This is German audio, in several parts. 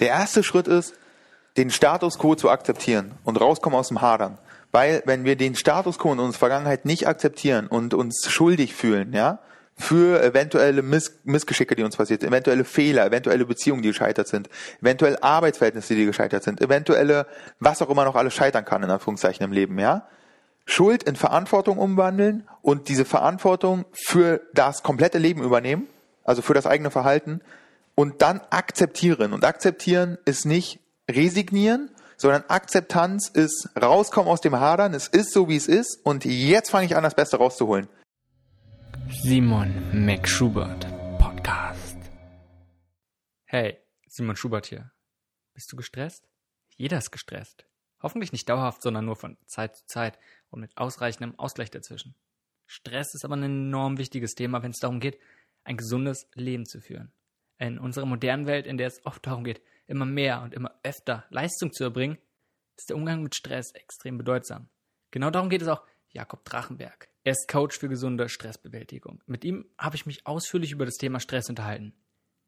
Der erste Schritt ist, den Status quo zu akzeptieren und rauskommen aus dem Hadern. Weil wenn wir den Status quo in unserer Vergangenheit nicht akzeptieren und uns schuldig fühlen, ja, für eventuelle Miss Missgeschicke, die uns passiert eventuelle Fehler, eventuelle Beziehungen, die gescheitert sind, eventuell Arbeitsverhältnisse, die gescheitert sind, eventuelle, was auch immer noch alles scheitern kann, in Anführungszeichen im Leben, ja. Schuld in Verantwortung umwandeln und diese Verantwortung für das komplette Leben übernehmen, also für das eigene Verhalten und dann akzeptieren. Und akzeptieren ist nicht resignieren, sondern Akzeptanz ist rauskommen aus dem Hadern, es ist so, wie es ist und jetzt fange ich an, das Beste rauszuholen. Simon McSchubert Podcast. Hey, Simon Schubert hier. Bist du gestresst? Jeder ist gestresst. Hoffentlich nicht dauerhaft, sondern nur von Zeit zu Zeit und mit ausreichendem Ausgleich dazwischen. Stress ist aber ein enorm wichtiges Thema, wenn es darum geht, ein gesundes Leben zu führen. In unserer modernen Welt, in der es oft darum geht, immer mehr und immer öfter Leistung zu erbringen, ist der Umgang mit Stress extrem bedeutsam. Genau darum geht es auch Jakob Drachenberg. Er ist Coach für gesunde Stressbewältigung. Mit ihm habe ich mich ausführlich über das Thema Stress unterhalten.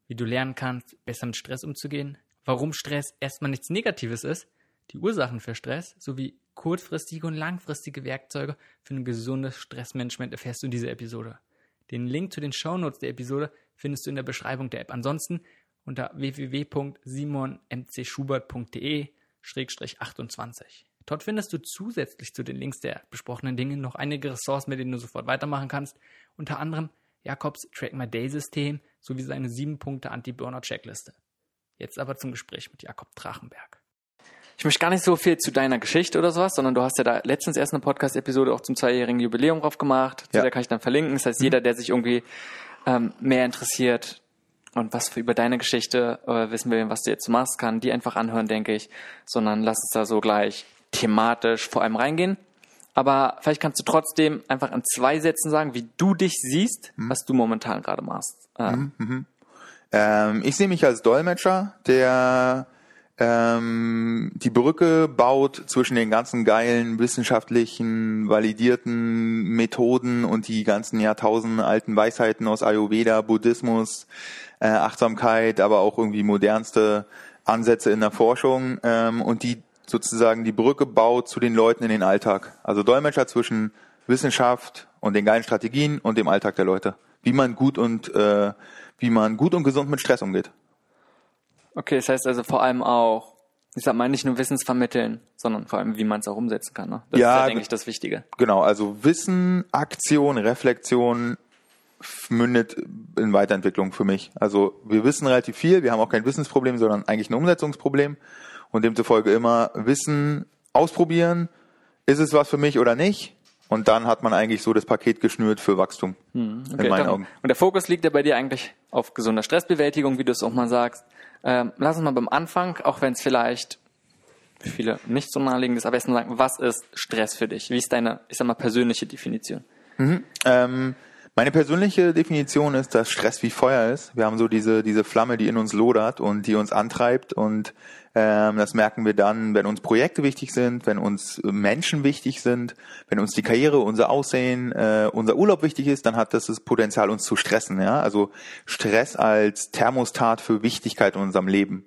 Wie du lernen kannst, besser mit Stress umzugehen, warum Stress erstmal nichts Negatives ist, die Ursachen für Stress sowie kurzfristige und langfristige Werkzeuge für ein gesundes Stressmanagement erfährst du in dieser Episode. Den Link zu den Shownotes der Episode findest du in der Beschreibung der App. Ansonsten unter www.simonmcschubert.de-28. Dort findest du zusätzlich zu den Links der besprochenen Dinge noch einige Ressourcen, mit denen du sofort weitermachen kannst. Unter anderem Jakobs Track My Day System sowie seine 7 Punkte Anti-Burnout Checkliste. Jetzt aber zum Gespräch mit Jakob Drachenberg. Ich möchte gar nicht so viel zu deiner Geschichte oder sowas, sondern du hast ja da letztens erst eine Podcast-Episode auch zum zweijährigen Jubiläum drauf gemacht. Zu ja. der kann ich dann verlinken. Das heißt, mhm. jeder, der sich irgendwie ähm, mehr interessiert und was für über deine Geschichte äh, wissen will, was du jetzt machst, kann die einfach anhören, denke ich. Sondern lass uns da so gleich thematisch vor allem reingehen. Aber vielleicht kannst du trotzdem einfach in zwei Sätzen sagen, wie du dich siehst, mhm. was du momentan gerade machst. Ähm. Mhm, ähm, ich sehe mich als Dolmetscher, der ähm, die Brücke baut zwischen den ganzen geilen wissenschaftlichen validierten Methoden und die ganzen Jahrtausenden alten Weisheiten aus Ayurveda, Buddhismus, äh, Achtsamkeit, aber auch irgendwie modernste Ansätze in der Forschung ähm, und die sozusagen die Brücke baut zu den Leuten in den Alltag. Also Dolmetscher zwischen Wissenschaft und den geilen Strategien und dem Alltag der Leute. Wie man gut und äh, wie man gut und gesund mit Stress umgeht. Okay, das heißt also vor allem auch, ich sag mal, nicht nur Wissensvermitteln, sondern vor allem, wie man es auch umsetzen kann. Ne? Das ja, ist ja, denke ich, das Wichtige. Genau, also Wissen, Aktion, Reflexion mündet in Weiterentwicklung für mich. Also wir wissen relativ viel, wir haben auch kein Wissensproblem, sondern eigentlich ein Umsetzungsproblem und demzufolge immer Wissen ausprobieren, ist es was für mich oder nicht? Und dann hat man eigentlich so das Paket geschnürt für Wachstum. Hm, okay, in meinen Augen. Und der Fokus liegt ja bei dir eigentlich auf gesunder Stressbewältigung, wie du es auch mal sagst. Ähm, lass uns mal beim Anfang, auch wenn es vielleicht viele nicht so naheliegend ist, aber erst mal sagen, was ist Stress für dich? Wie ist deine, ich sag mal, persönliche Definition? Mhm, ähm, meine persönliche Definition ist, dass Stress wie Feuer ist. Wir haben so diese, diese Flamme, die in uns lodert und die uns antreibt und ähm, das merken wir dann, wenn uns Projekte wichtig sind, wenn uns Menschen wichtig sind, wenn uns die Karriere, unser Aussehen, äh, unser Urlaub wichtig ist, dann hat das das Potenzial, uns zu stressen. Ja, also Stress als Thermostat für Wichtigkeit in unserem Leben.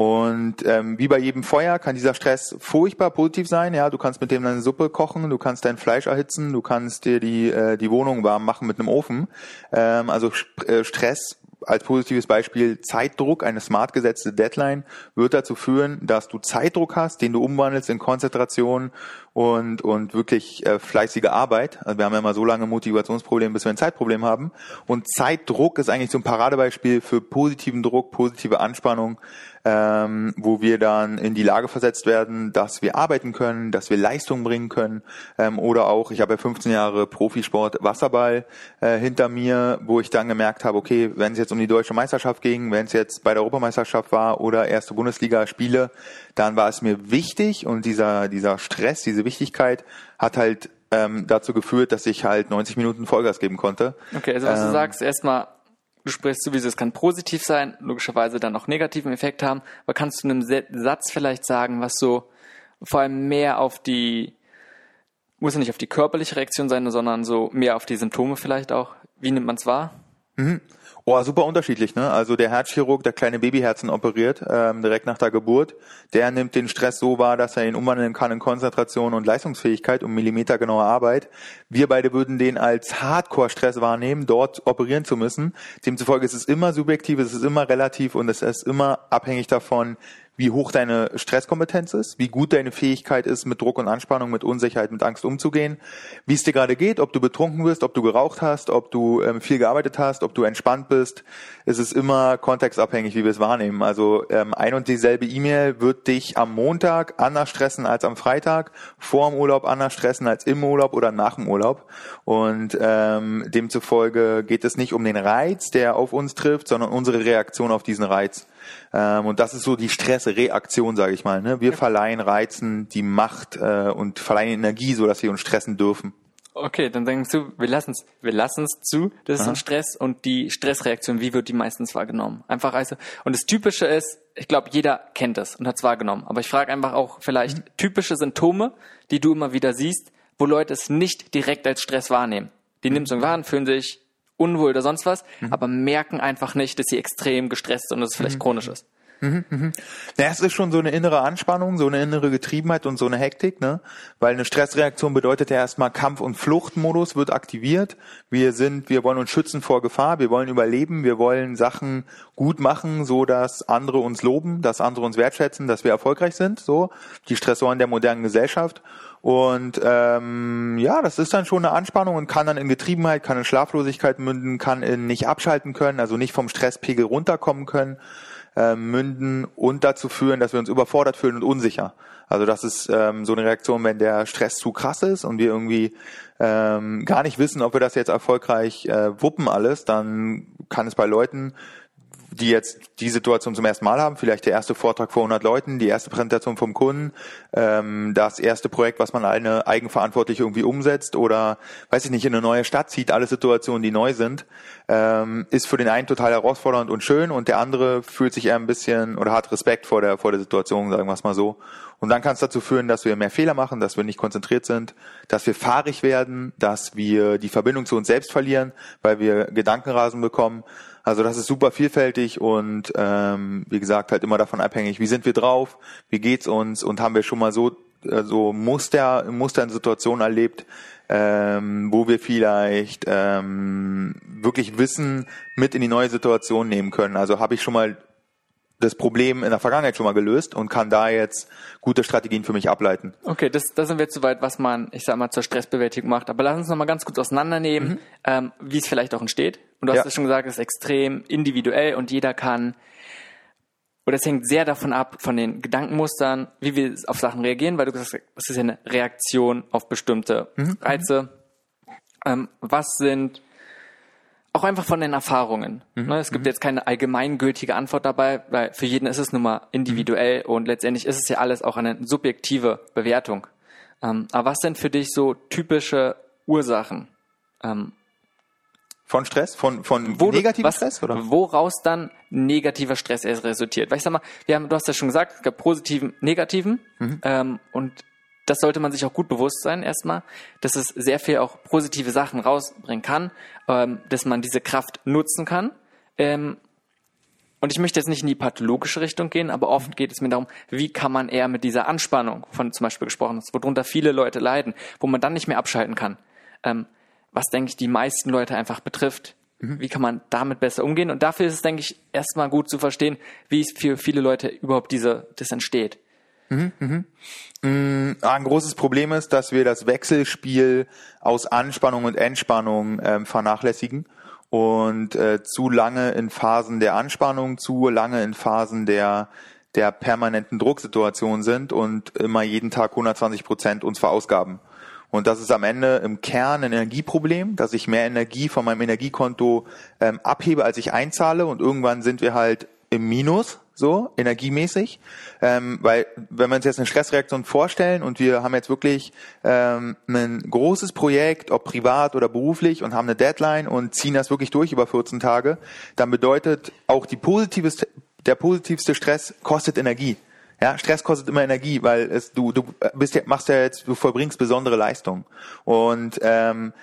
Und ähm, wie bei jedem Feuer kann dieser Stress furchtbar positiv sein. Ja, du kannst mit dem deine Suppe kochen, du kannst dein Fleisch erhitzen, du kannst dir die äh, die Wohnung warm machen mit einem Ofen. Ähm, also äh, Stress als positives Beispiel Zeitdruck, eine smart gesetzte Deadline wird dazu führen, dass du Zeitdruck hast, den du umwandelst in Konzentration und, und wirklich äh, fleißige Arbeit. Also wir haben ja immer so lange Motivationsprobleme, bis wir ein Zeitproblem haben. Und Zeitdruck ist eigentlich so ein Paradebeispiel für positiven Druck, positive Anspannung, ähm, wo wir dann in die Lage versetzt werden, dass wir arbeiten können, dass wir Leistung bringen können ähm, oder auch, ich habe ja 15 Jahre Profisport Wasserball äh, hinter mir, wo ich dann gemerkt habe, okay, wenn es jetzt um die deutsche Meisterschaft ging, wenn es jetzt bei der Europameisterschaft war oder erste Bundesliga Spiele, dann war es mir wichtig und dieser dieser Stress, diese Wichtigkeit hat halt ähm, dazu geführt, dass ich halt 90 Minuten Vollgas geben konnte. Okay, also was ähm, du sagst, erstmal du sprichst sowieso, es kann positiv sein, logischerweise dann auch negativen Effekt haben, aber kannst du in einem Satz vielleicht sagen, was so vor allem mehr auf die, muss ja nicht auf die körperliche Reaktion sein, sondern so mehr auf die Symptome vielleicht auch, wie nimmt man es wahr? Mhm. Oh, super unterschiedlich, ne? Also der Herzchirurg, der kleine Babyherzen operiert, ähm, direkt nach der Geburt, der nimmt den Stress so wahr, dass er ihn umwandeln kann in Konzentration und Leistungsfähigkeit und millimetergenaue Arbeit. Wir beide würden den als Hardcore-Stress wahrnehmen, dort operieren zu müssen. Demzufolge ist es immer subjektiv, es ist immer relativ und es ist immer abhängig davon, wie hoch deine Stresskompetenz ist, wie gut deine Fähigkeit ist, mit Druck und Anspannung, mit Unsicherheit, mit Angst umzugehen, wie es dir gerade geht, ob du betrunken bist, ob du geraucht hast, ob du ähm, viel gearbeitet hast, ob du entspannt bist. Es ist immer kontextabhängig, wie wir es wahrnehmen. Also ähm, ein und dieselbe E-Mail wird dich am Montag anders stressen als am Freitag, vor dem Urlaub anders stressen als im Urlaub oder nach dem Urlaub. Und ähm, demzufolge geht es nicht um den Reiz, der auf uns trifft, sondern unsere Reaktion auf diesen Reiz. Ähm, und das ist so die Stressreaktion, sage ich mal. Ne? Wir verleihen Reizen die Macht äh, und verleihen Energie, so dass wir uns stressen dürfen. Okay, dann denkst du, wir lassen es, wir lassen es zu, das ist ein Stress und die Stressreaktion, wie wird die meistens wahrgenommen? Einfach also und das Typische ist, ich glaube, jeder kennt das und hat es wahrgenommen. Aber ich frage einfach auch vielleicht mhm. typische Symptome, die du immer wieder siehst, wo Leute es nicht direkt als Stress wahrnehmen. Die mhm. nehmen es wahr und fühlen sich unwohl oder sonst was, mhm. aber merken einfach nicht, dass sie extrem gestresst sind und dass es vielleicht mhm. chronisch ist. Mhm, mhm. Es ist schon so eine innere Anspannung, so eine innere Getriebenheit und so eine Hektik, ne? Weil eine Stressreaktion bedeutet ja erstmal Kampf- und Fluchtmodus wird aktiviert. Wir sind, wir wollen uns schützen vor Gefahr, wir wollen überleben, wir wollen Sachen gut machen, so dass andere uns loben, dass andere uns wertschätzen, dass wir erfolgreich sind, so. Die Stressoren der modernen Gesellschaft. Und ähm, ja, das ist dann schon eine Anspannung und kann dann in Getriebenheit, kann in Schlaflosigkeit münden, kann in nicht abschalten können, also nicht vom Stresspegel runterkommen können, äh, münden und dazu führen, dass wir uns überfordert fühlen und unsicher. Also das ist ähm, so eine Reaktion, wenn der Stress zu krass ist und wir irgendwie ähm, gar nicht wissen, ob wir das jetzt erfolgreich äh, wuppen alles, dann kann es bei Leuten die jetzt die Situation zum ersten Mal haben, vielleicht der erste Vortrag vor 100 Leuten, die erste Präsentation vom Kunden, ähm, das erste Projekt, was man eine eigenverantwortlich irgendwie umsetzt oder, weiß ich nicht, in eine neue Stadt zieht, alle Situationen, die neu sind, ähm, ist für den einen total herausfordernd und schön und der andere fühlt sich eher ein bisschen oder hat Respekt vor der, vor der Situation, sagen wir es mal so. Und dann kann es dazu führen, dass wir mehr Fehler machen, dass wir nicht konzentriert sind, dass wir fahrig werden, dass wir die Verbindung zu uns selbst verlieren, weil wir Gedankenrasen bekommen. Also das ist super vielfältig und ähm, wie gesagt halt immer davon abhängig, wie sind wir drauf, wie geht's uns und haben wir schon mal so äh, so Muster Muster in Situationen erlebt, ähm, wo wir vielleicht ähm, wirklich Wissen mit in die neue Situation nehmen können. Also habe ich schon mal das Problem in der Vergangenheit schon mal gelöst und kann da jetzt gute Strategien für mich ableiten. Okay, das, das sind wir jetzt soweit, was man, ich sag mal, zur Stressbewältigung macht. Aber lass uns noch mal ganz kurz auseinandernehmen, mhm. ähm, wie es vielleicht auch entsteht. Und du hast es schon gesagt, es ist extrem individuell und jeder kann, oder es hängt sehr davon ab, von den Gedankenmustern, wie wir auf Sachen reagieren, weil du gesagt hast, es ist ja eine Reaktion auf bestimmte mhm. Reize. Ähm, was sind auch einfach von den Erfahrungen. Mhm. Ne, es gibt mhm. jetzt keine allgemeingültige Antwort dabei, weil für jeden ist es nun mal individuell und letztendlich ist es ja alles auch eine subjektive Bewertung. Ähm, aber was sind für dich so typische Ursachen? Ähm, von Stress? Von, von wo negativer Stress? Oder? Woraus dann negativer Stress erst resultiert? Weil ich sag mal, wir haben, du hast ja schon gesagt, es gab positiven, negativen. Mhm. Ähm, und das sollte man sich auch gut bewusst sein erstmal, dass es sehr viel auch positive Sachen rausbringen kann, ähm, dass man diese Kraft nutzen kann. Ähm, und ich möchte jetzt nicht in die pathologische Richtung gehen, aber oft geht es mir darum, wie kann man eher mit dieser Anspannung, von zum Beispiel gesprochen ist, worunter viele Leute leiden, wo man dann nicht mehr abschalten kann, ähm, was denke ich die meisten Leute einfach betrifft. Mhm. Wie kann man damit besser umgehen? Und dafür ist es, denke ich, erstmal gut zu verstehen, wie es für viele Leute überhaupt diese, das entsteht. Mhm, mhm. Mm, ein großes Problem ist, dass wir das Wechselspiel aus Anspannung und Entspannung ähm, vernachlässigen und äh, zu lange in Phasen der Anspannung, zu lange in Phasen der der permanenten Drucksituation sind und immer jeden Tag 120 Prozent uns verausgaben. Und das ist am Ende im Kern ein Energieproblem, dass ich mehr Energie von meinem Energiekonto ähm, abhebe, als ich einzahle. Und irgendwann sind wir halt im Minus, so energiemäßig, ähm, weil wenn wir uns jetzt eine Stressreaktion vorstellen und wir haben jetzt wirklich ähm, ein großes Projekt, ob privat oder beruflich und haben eine Deadline und ziehen das wirklich durch über 14 Tage, dann bedeutet auch die positivste, der positivste Stress kostet Energie. Ja, Stress kostet immer Energie, weil es du du bist ja, machst ja jetzt du vollbringst besondere Leistung und ähm,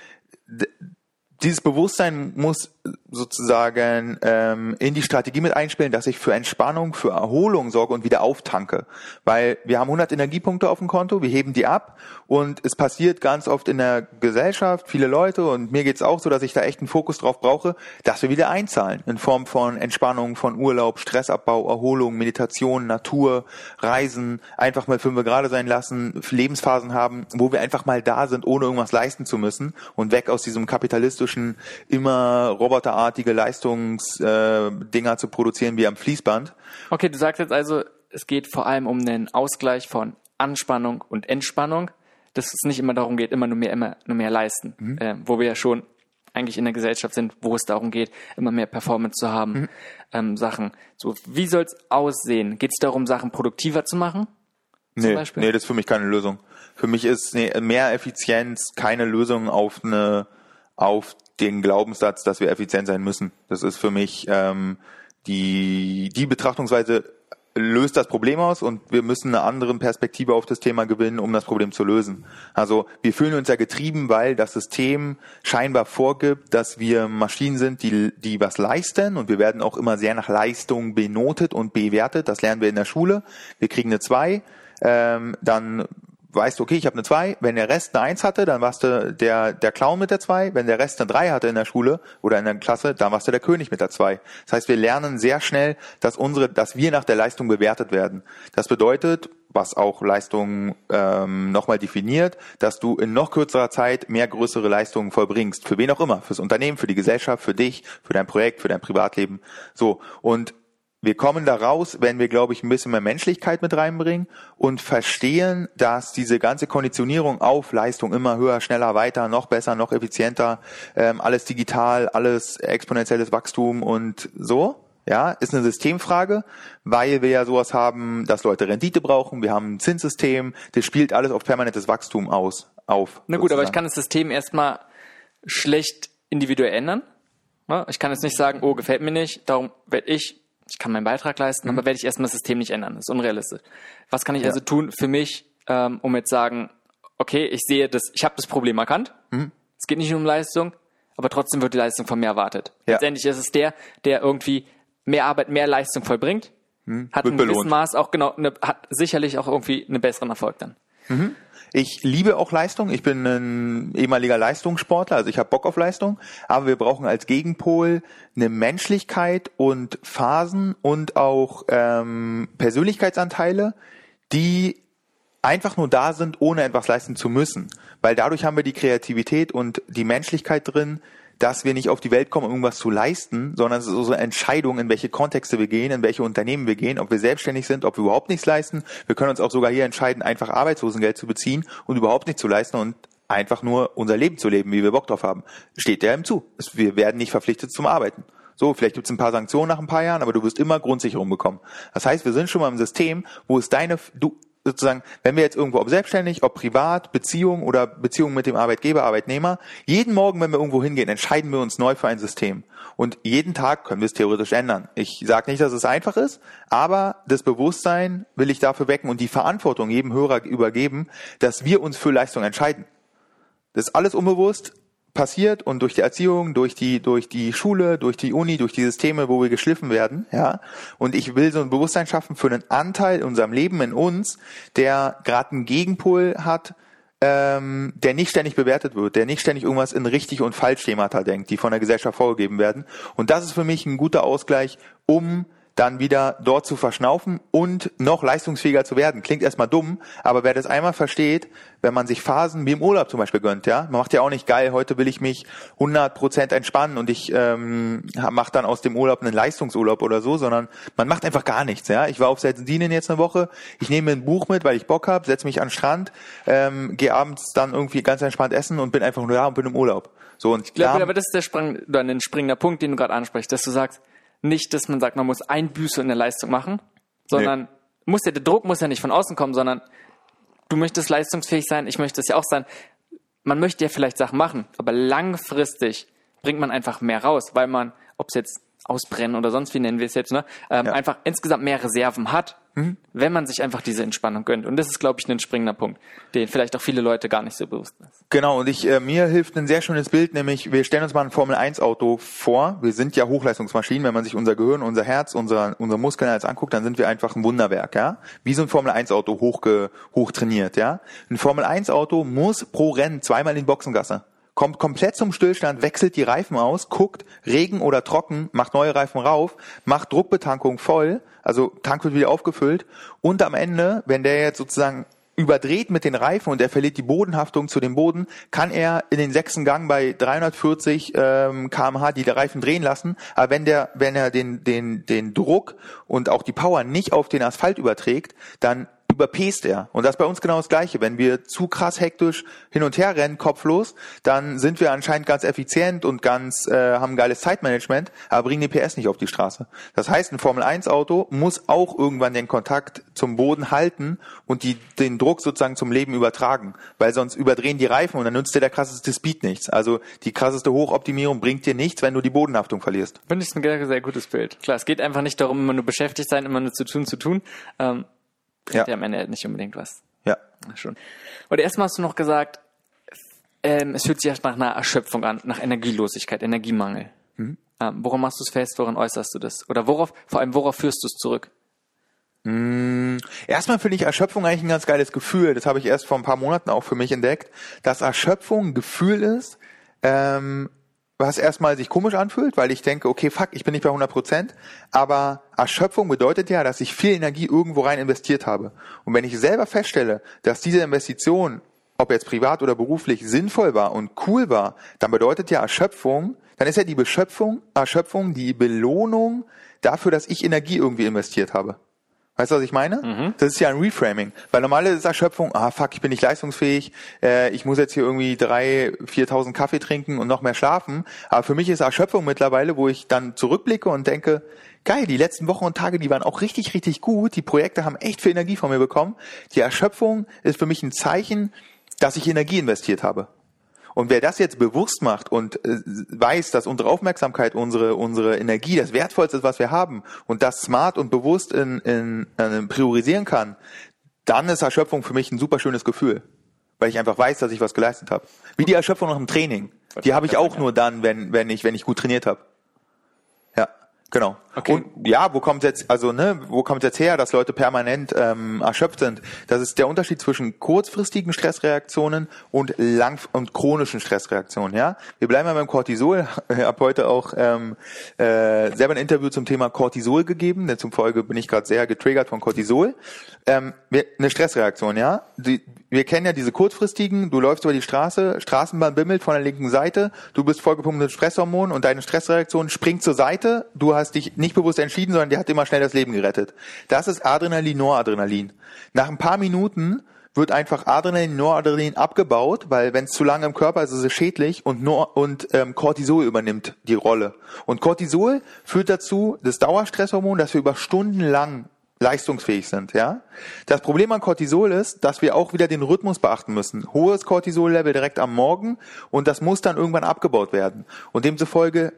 dieses Bewusstsein muss sozusagen ähm, in die Strategie mit einspielen, dass ich für Entspannung, für Erholung sorge und wieder auftanke. Weil wir haben 100 Energiepunkte auf dem Konto, wir heben die ab und es passiert ganz oft in der Gesellschaft, viele Leute und mir geht's auch so, dass ich da echt einen Fokus drauf brauche, dass wir wieder einzahlen in Form von Entspannung, von Urlaub, Stressabbau, Erholung, Meditation, Natur, Reisen, einfach mal fünf Grade sein lassen, Lebensphasen haben, wo wir einfach mal da sind, ohne irgendwas leisten zu müssen und weg aus diesem kapitalistischen, immer roboterartige Leistungsdinger äh, zu produzieren wie am Fließband. Okay, du sagst jetzt also, es geht vor allem um den Ausgleich von Anspannung und Entspannung, dass es nicht immer darum geht, immer nur mehr, immer nur mehr leisten, mhm. äh, wo wir ja schon eigentlich in der Gesellschaft sind, wo es darum geht, immer mehr Performance zu haben, mhm. ähm, Sachen. So, wie soll es aussehen? Geht es darum, Sachen produktiver zu machen? Nee, nee, das ist für mich keine Lösung. Für mich ist nee, mehr Effizienz keine Lösung auf eine auf den Glaubenssatz, dass wir effizient sein müssen. Das ist für mich ähm, die die Betrachtungsweise löst das Problem aus und wir müssen eine andere Perspektive auf das Thema gewinnen, um das Problem zu lösen. Also wir fühlen uns ja getrieben, weil das System scheinbar vorgibt, dass wir Maschinen sind, die, die was leisten und wir werden auch immer sehr nach Leistung benotet und bewertet. Das lernen wir in der Schule. Wir kriegen eine 2, ähm, dann weißt du, okay, ich habe eine 2, wenn der Rest eine 1 hatte, dann warst du der, der Clown mit der 2, wenn der Rest eine 3 hatte in der Schule oder in der Klasse, dann warst du der König mit der 2. Das heißt, wir lernen sehr schnell, dass unsere, dass wir nach der Leistung bewertet werden. Das bedeutet, was auch Leistung ähm, nochmal definiert, dass du in noch kürzerer Zeit mehr größere Leistungen vollbringst. Für wen auch immer, fürs Unternehmen, für die Gesellschaft, für dich, für dein Projekt, für dein Privatleben. So. Und wir kommen da raus, wenn wir, glaube ich, ein bisschen mehr Menschlichkeit mit reinbringen und verstehen, dass diese ganze Konditionierung auf Leistung immer höher, schneller, weiter, noch besser, noch effizienter, ähm, alles digital, alles exponentielles Wachstum und so, ja, ist eine Systemfrage, weil wir ja sowas haben, dass Leute Rendite brauchen, wir haben ein Zinssystem, das spielt alles auf permanentes Wachstum aus, auf. Na gut, sozusagen. aber ich kann das System erstmal schlecht individuell ändern. Ich kann jetzt nicht sagen, oh, gefällt mir nicht, darum werde ich ich kann meinen Beitrag leisten, mhm. aber werde ich erstmal das System nicht ändern. Das ist unrealistisch. Was kann ich ja. also tun für mich, ähm, um jetzt sagen, okay, ich sehe das, ich habe das Problem erkannt. Mhm. Es geht nicht nur um Leistung, aber trotzdem wird die Leistung von mir erwartet. Ja. Letztendlich ist es der, der irgendwie mehr Arbeit, mehr Leistung vollbringt, mhm. hat ein gewissen Maß auch genau, ne, hat sicherlich auch irgendwie einen besseren Erfolg dann. Mhm. Ich liebe auch Leistung. Ich bin ein ehemaliger Leistungssportler, also ich habe Bock auf Leistung. Aber wir brauchen als Gegenpol eine Menschlichkeit und Phasen und auch ähm, Persönlichkeitsanteile, die einfach nur da sind, ohne etwas leisten zu müssen. Weil dadurch haben wir die Kreativität und die Menschlichkeit drin, dass wir nicht auf die Welt kommen, um irgendwas zu leisten, sondern es ist unsere Entscheidung, in welche Kontexte wir gehen, in welche Unternehmen wir gehen, ob wir selbstständig sind, ob wir überhaupt nichts leisten. Wir können uns auch sogar hier entscheiden, einfach Arbeitslosengeld zu beziehen und überhaupt nichts zu leisten und einfach nur unser Leben zu leben, wie wir Bock drauf haben. Steht der ihm zu. Wir werden nicht verpflichtet zum Arbeiten. So, vielleicht gibt es ein paar Sanktionen nach ein paar Jahren, aber du wirst immer Grundsicherung bekommen. Das heißt, wir sind schon mal im System, wo es deine, du, sozusagen, wenn wir jetzt irgendwo, ob selbstständig, ob privat, Beziehung oder Beziehung mit dem Arbeitgeber, Arbeitnehmer, jeden Morgen, wenn wir irgendwo hingehen, entscheiden wir uns neu für ein System. Und jeden Tag können wir es theoretisch ändern. Ich sage nicht, dass es einfach ist, aber das Bewusstsein will ich dafür wecken und die Verantwortung jedem Hörer übergeben, dass wir uns für Leistung entscheiden. Das ist alles unbewusst, passiert und durch die Erziehung, durch die, durch die Schule, durch die Uni, durch die Systeme, wo wir geschliffen werden, ja. Und ich will so ein Bewusstsein schaffen für einen Anteil in unserem Leben, in uns, der gerade einen Gegenpol hat, ähm, der nicht ständig bewertet wird, der nicht ständig irgendwas in richtig und falsch Schemata denkt, die von der Gesellschaft vorgegeben werden. Und das ist für mich ein guter Ausgleich, um dann wieder dort zu verschnaufen und noch leistungsfähiger zu werden. Klingt erstmal dumm, aber wer das einmal versteht, wenn man sich Phasen wie im Urlaub zum Beispiel gönnt, ja, man macht ja auch nicht geil, heute will ich mich 100 Prozent entspannen und ich ähm, mache dann aus dem Urlaub einen Leistungsurlaub oder so, sondern man macht einfach gar nichts, ja. Ich war auf Sardinien jetzt eine Woche, ich nehme ein Buch mit, weil ich Bock habe, setze mich an den Strand, ähm, gehe abends dann irgendwie ganz entspannt essen und bin einfach nur da und bin im Urlaub. So und ich glaube, aber das ist der Sprang, dann ein springender Punkt, den du gerade ansprichst, dass du sagst, nicht, dass man sagt, man muss Einbüße in der Leistung machen, sondern nee. muss ja, der Druck muss ja nicht von außen kommen, sondern du möchtest leistungsfähig sein, ich möchte es ja auch sein. Man möchte ja vielleicht Sachen machen, aber langfristig bringt man einfach mehr raus, weil man, ob es jetzt ausbrennen oder sonst wie nennen wir es jetzt, ne, ähm, ja. einfach insgesamt mehr Reserven hat wenn man sich einfach diese Entspannung gönnt. Und das ist, glaube ich, ein springender Punkt, den vielleicht auch viele Leute gar nicht so bewusst sind. Genau, und ich, äh, mir hilft ein sehr schönes Bild, nämlich wir stellen uns mal ein Formel-1-Auto vor. Wir sind ja Hochleistungsmaschinen, wenn man sich unser Gehirn, unser Herz, unser, unser Muskeln als anguckt, dann sind wir einfach ein Wunderwerk, ja. Wie so ein Formel-1-Auto hochge, hochtrainiert, ja. Ein Formel-1-Auto muss pro Rennen zweimal in die Boxengasse kommt komplett zum Stillstand, wechselt die Reifen aus, guckt, Regen oder trocken, macht neue Reifen rauf, macht Druckbetankung voll, also Tank wird wieder aufgefüllt und am Ende, wenn der jetzt sozusagen überdreht mit den Reifen und er verliert die Bodenhaftung zu dem Boden, kann er in den sechsten Gang bei 340 ähm, kmh die Reifen drehen lassen. Aber wenn der, wenn er den den den Druck und auch die Power nicht auf den Asphalt überträgt, dann überpest er. Und das ist bei uns genau das Gleiche. Wenn wir zu krass hektisch hin und her rennen, kopflos, dann sind wir anscheinend ganz effizient und ganz äh, haben geiles Zeitmanagement, aber bringen die PS nicht auf die Straße. Das heißt, ein Formel-1-Auto muss auch irgendwann den Kontakt zum Boden halten und die, den Druck sozusagen zum Leben übertragen, weil sonst überdrehen die Reifen und dann nützt dir der krasseste Speed nichts. Also die krasseste Hochoptimierung bringt dir nichts, wenn du die Bodenhaftung verlierst. Finde ich ein sehr, sehr gutes Bild. Klar, es geht einfach nicht darum, immer nur beschäftigt sein, immer nur zu tun, zu tun. Ähm, bringt ja. am Ende nicht unbedingt was. Ja. Schon. Und erstmal hast du noch gesagt, ähm, es fühlt sich erst nach einer Erschöpfung an, nach Energielosigkeit, Energiemangel. Mhm. Ähm, woran machst du es fest? Woran äußerst du das? Oder worauf, vor allem worauf führst du es zurück? Mm, erstmal finde ich Erschöpfung eigentlich ein ganz geiles Gefühl. Das habe ich erst vor ein paar Monaten auch für mich entdeckt, dass Erschöpfung ein Gefühl ist, ähm, was erstmal sich komisch anfühlt, weil ich denke, okay, fuck, ich bin nicht bei 100 Prozent, aber Erschöpfung bedeutet ja, dass ich viel Energie irgendwo rein investiert habe. Und wenn ich selber feststelle, dass diese Investition, ob jetzt privat oder beruflich, sinnvoll war und cool war, dann bedeutet ja Erschöpfung, dann ist ja die Beschöpfung, Erschöpfung die Belohnung dafür, dass ich Energie irgendwie investiert habe. Weißt du, was ich meine? Mhm. Das ist ja ein Reframing. Weil normale ist Erschöpfung, ah fuck, ich bin nicht leistungsfähig, äh, ich muss jetzt hier irgendwie drei, viertausend Kaffee trinken und noch mehr schlafen. Aber für mich ist Erschöpfung mittlerweile, wo ich dann zurückblicke und denke, geil, die letzten Wochen und Tage, die waren auch richtig, richtig gut. Die Projekte haben echt viel Energie von mir bekommen. Die Erschöpfung ist für mich ein Zeichen, dass ich Energie investiert habe. Und wer das jetzt bewusst macht und äh, weiß, dass unsere Aufmerksamkeit, unsere, unsere Energie das Wertvollste ist, was wir haben und das smart und bewusst in, in, in priorisieren kann, dann ist Erschöpfung für mich ein super schönes Gefühl. Weil ich einfach weiß, dass ich was geleistet habe. Wie die Erschöpfung nach dem Training. Die habe ich auch nur dann, wenn, wenn ich, wenn ich gut trainiert habe. Ja, genau. Okay. Und ja, wo kommt jetzt, also ne, wo kommt jetzt her, dass Leute permanent ähm, erschöpft sind? Das ist der Unterschied zwischen kurzfristigen Stressreaktionen und lang und chronischen Stressreaktionen. Ja, wir bleiben mal beim Cortisol. Ich habe heute auch ähm, äh, selber ein Interview zum Thema Cortisol gegeben. Denn zum Folge bin ich gerade sehr getriggert von Cortisol. Ähm, eine Stressreaktion, ja. Die, wir kennen ja diese kurzfristigen. Du läufst über die Straße, Straßenbahn bimmelt von der linken Seite. Du bist vollgepumpt mit Stresshormonen und deine Stressreaktion springt zur Seite. Du hast dich nicht bewusst entschieden, sondern die hat immer schnell das Leben gerettet. Das ist Adrenalin, Noradrenalin. Nach ein paar Minuten wird einfach Adrenalin, Noradrenalin abgebaut, weil wenn es zu lange im Körper ist, ist es schädlich und, Nor und ähm, Cortisol übernimmt die Rolle. Und Cortisol führt dazu, das Dauerstresshormon, dass wir über Stunden lang leistungsfähig sind, ja. Das Problem an Cortisol ist, dass wir auch wieder den Rhythmus beachten müssen. Hohes Cortisol-Level direkt am Morgen und das muss dann irgendwann abgebaut werden. Und demzufolge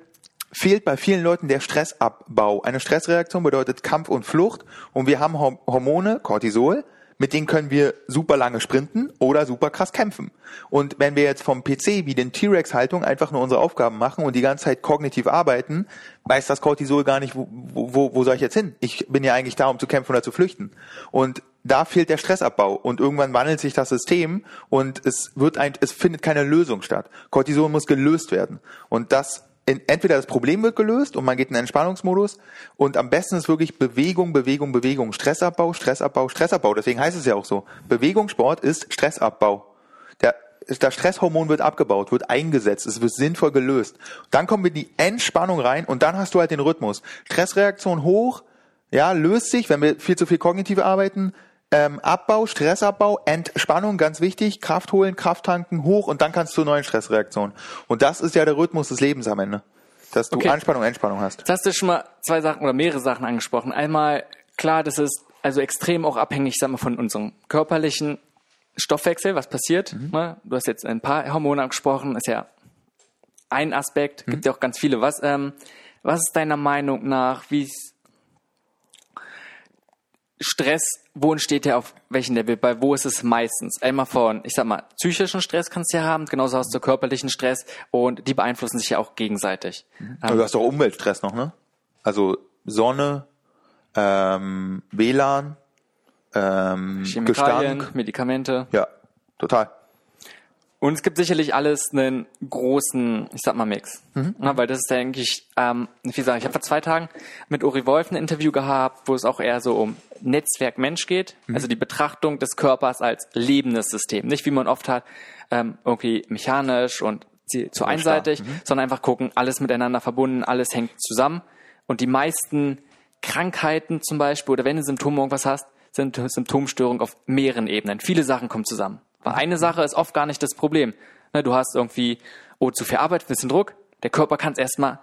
fehlt bei vielen Leuten der Stressabbau. Eine Stressreaktion bedeutet Kampf und Flucht und wir haben Hormone, Cortisol, mit denen können wir super lange sprinten oder super krass kämpfen. Und wenn wir jetzt vom PC wie den T-Rex-Haltung einfach nur unsere Aufgaben machen und die ganze Zeit kognitiv arbeiten, weiß das Cortisol gar nicht, wo, wo, wo soll ich jetzt hin? Ich bin ja eigentlich da, um zu kämpfen oder zu flüchten. Und da fehlt der Stressabbau und irgendwann wandelt sich das System und es wird ein, es findet keine Lösung statt. Cortisol muss gelöst werden. Und das entweder das Problem wird gelöst und man geht in den Entspannungsmodus und am besten ist wirklich Bewegung, Bewegung, Bewegung, Stressabbau, Stressabbau, Stressabbau. Deswegen heißt es ja auch so. Bewegungssport ist Stressabbau. Der, das Stresshormon wird abgebaut, wird eingesetzt, es wird sinnvoll gelöst. Dann kommen wir in die Entspannung rein und dann hast du halt den Rhythmus. Stressreaktion hoch, ja, löst sich, wenn wir viel zu viel kognitiv arbeiten, ähm, Abbau, Stressabbau, Entspannung, ganz wichtig, Kraft holen, Kraft tanken, hoch und dann kannst du neuen Stressreaktionen. Und das ist ja der Rhythmus des Lebens am Ende. Dass du okay. Anspannung, Entspannung hast. Jetzt hast du schon mal zwei Sachen oder mehrere Sachen angesprochen. Einmal, klar, das ist also extrem auch abhängig, sagen wir, von unserem körperlichen Stoffwechsel, was passiert. Mhm. Ne? Du hast jetzt ein paar Hormone angesprochen, ist ja ein Aspekt, mhm. gibt ja auch ganz viele. Was, ähm, was ist deiner Meinung nach, wie Stress, wo entsteht der auf welchem Level? Bei wo ist es meistens? Einmal von, ich sag mal, psychischen Stress kannst du ja haben, genauso hast du körperlichen Stress und die beeinflussen sich ja auch gegenseitig. Aber du hast doch Umweltstress noch, ne? Also Sonne, ähm, WLAN, ähm, Chemikalien, Gestank. Medikamente. Ja, total. Und es gibt sicherlich alles einen großen, ich sag mal, Mix. Ja, weil das ist ja eigentlich, ähm, wie sagen, ich habe vor zwei Tagen mit Uri Wolf ein Interview gehabt, wo es auch eher so um Netzwerk Mensch geht. Also die Betrachtung des Körpers als lebendes System. Nicht wie man oft hat, ähm, irgendwie mechanisch und zu zu einseitig, sondern einfach gucken, alles miteinander verbunden, alles hängt zusammen. Und die meisten Krankheiten zum Beispiel, oder wenn du Symptome irgendwas hast, sind Symptomstörungen auf mehreren Ebenen. Viele Sachen kommen zusammen. Weil eine Sache ist oft gar nicht das Problem. Ne, Du hast irgendwie, oh, zu viel Arbeit, bisschen Druck. Der Körper kann es erstmal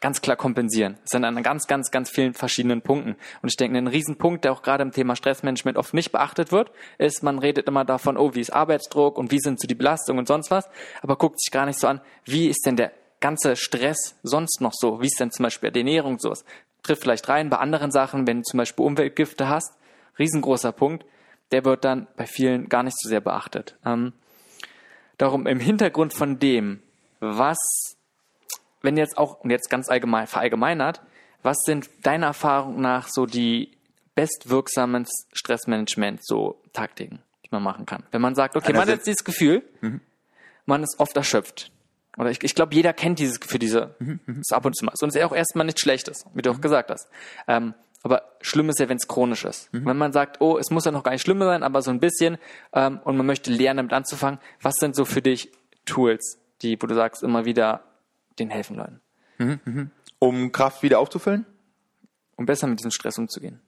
ganz klar kompensieren. Das sind an ganz, ganz, ganz vielen verschiedenen Punkten. Und ich denke, ein Riesenpunkt, der auch gerade im Thema Stressmanagement oft nicht beachtet wird, ist, man redet immer davon, oh, wie ist Arbeitsdruck und wie sind so die Belastungen und sonst was, aber guckt sich gar nicht so an, wie ist denn der ganze Stress sonst noch so? Wie ist denn zum Beispiel die Ernährung so? Es trifft vielleicht rein bei anderen Sachen, wenn du zum Beispiel Umweltgifte hast, riesengroßer Punkt, der wird dann bei vielen gar nicht so sehr beachtet. Ähm, darum im Hintergrund von dem, was, wenn jetzt auch, und jetzt ganz allgemein verallgemeinert, was sind deiner Erfahrung nach so die bestwirksamen Stressmanagement, so Taktiken, die man machen kann? Wenn man sagt, okay, man hat jetzt dieses Gefühl, man ist oft erschöpft. Oder ich, ich glaube, jeder kennt dieses Gefühl, diese, das ab und zu mal. Und es ist ja auch erstmal nichts Schlechtes, wie du auch gesagt hast. Ähm, aber schlimm ist ja, wenn es chronisch ist. Wenn man sagt, oh, es muss ja noch gar nicht schlimm sein, aber so ein bisschen, ähm, und man möchte lernen, damit anzufangen, was sind so für dich Tools, die, wo du sagst, immer wieder den helfen Leuten, Um Kraft wieder aufzufüllen? um besser mit diesem Stress umzugehen?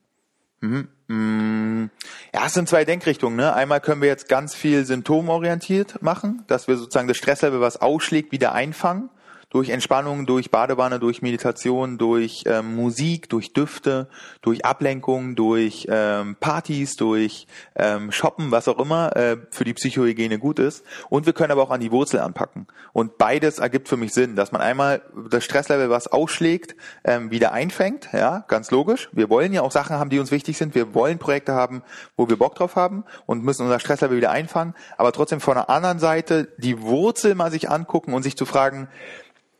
Ja, es sind zwei Denkrichtungen. Ne? Einmal können wir jetzt ganz viel symptomorientiert machen, dass wir sozusagen das Stresslevel, was ausschlägt, wieder einfangen. Durch Entspannung, durch Badewanne, durch Meditation, durch ähm, Musik, durch Düfte, durch Ablenkung, durch ähm, Partys, durch ähm, Shoppen, was auch immer äh, für die Psychohygiene gut ist. Und wir können aber auch an die Wurzel anpacken. Und beides ergibt für mich Sinn, dass man einmal das Stresslevel, was ausschlägt, ähm, wieder einfängt. Ja, ganz logisch. Wir wollen ja auch Sachen haben, die uns wichtig sind. Wir wollen Projekte haben, wo wir Bock drauf haben und müssen unser Stresslevel wieder einfangen. Aber trotzdem von der anderen Seite die Wurzel mal sich angucken und sich zu fragen,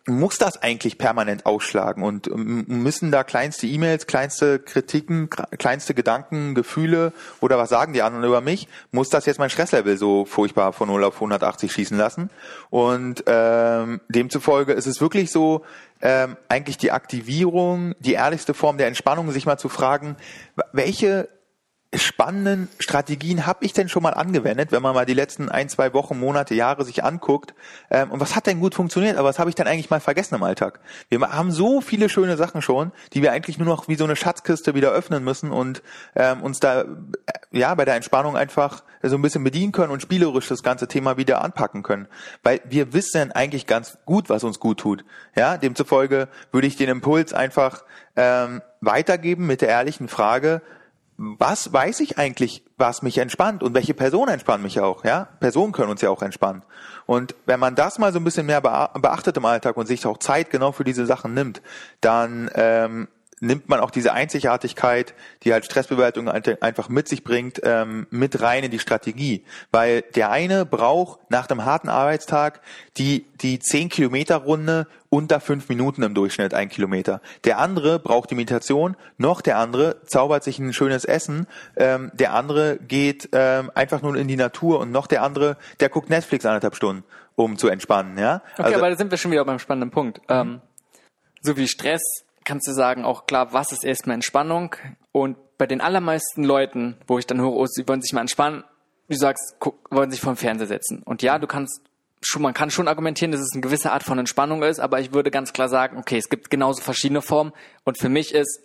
muss das eigentlich permanent ausschlagen und ähm, müssen da kleinste E-Mails, kleinste Kritiken, kr- kleinste Gedanken, Gefühle oder was sagen die anderen über mich, muss das jetzt mein Stresslevel so furchtbar von 0 auf 180 schießen lassen? Und ähm, demzufolge ist es wirklich so, ähm, eigentlich die Aktivierung, die ehrlichste Form der Entspannung, sich mal zu fragen, welche spannenden Strategien habe ich denn schon mal angewendet, wenn man mal die letzten ein, zwei Wochen, Monate, Jahre sich anguckt? Ähm, und was hat denn gut funktioniert? Aber was habe ich denn eigentlich mal vergessen im Alltag? Wir haben so viele schöne Sachen schon, die wir eigentlich nur noch wie so eine Schatzkiste wieder öffnen müssen und ähm, uns da äh, ja bei der Entspannung einfach so ein bisschen bedienen können und spielerisch das ganze Thema wieder anpacken können. Weil wir wissen eigentlich ganz gut, was uns gut tut. Ja, demzufolge würde ich den Impuls einfach ähm, weitergeben mit der ehrlichen Frage, was weiß ich eigentlich, was mich entspannt und welche Person entspannt mich auch, ja? Personen können uns ja auch entspannen. Und wenn man das mal so ein bisschen mehr bea- beachtet im Alltag und sich auch Zeit genau für diese Sachen nimmt, dann ähm, nimmt man auch diese Einzigartigkeit, die halt Stressbewältigung ein- einfach mit sich bringt, ähm, mit rein in die Strategie. Weil der eine braucht nach einem harten Arbeitstag die, die 10 Kilometer Runde unter fünf Minuten im Durchschnitt, ein Kilometer. Der andere braucht die Meditation, noch der andere zaubert sich ein schönes Essen, ähm, der andere geht ähm, einfach nur in die Natur und noch der andere, der guckt Netflix anderthalb Stunden, um zu entspannen. Ja? Okay, Also- aber da sind wir schon wieder beim spannenden Punkt. Ähm, so wie Stress kannst du sagen, auch klar, was ist erstmal Entspannung? Und bei den allermeisten Leuten, wo ich dann höre, oh, sie wollen sich mal entspannen, du sagst, guck, wollen sich vom Fernseher setzen. Und ja, du kannst schon, man kann schon argumentieren, dass es eine gewisse Art von Entspannung ist, aber ich würde ganz klar sagen, okay, es gibt genauso verschiedene Formen. Und für mich ist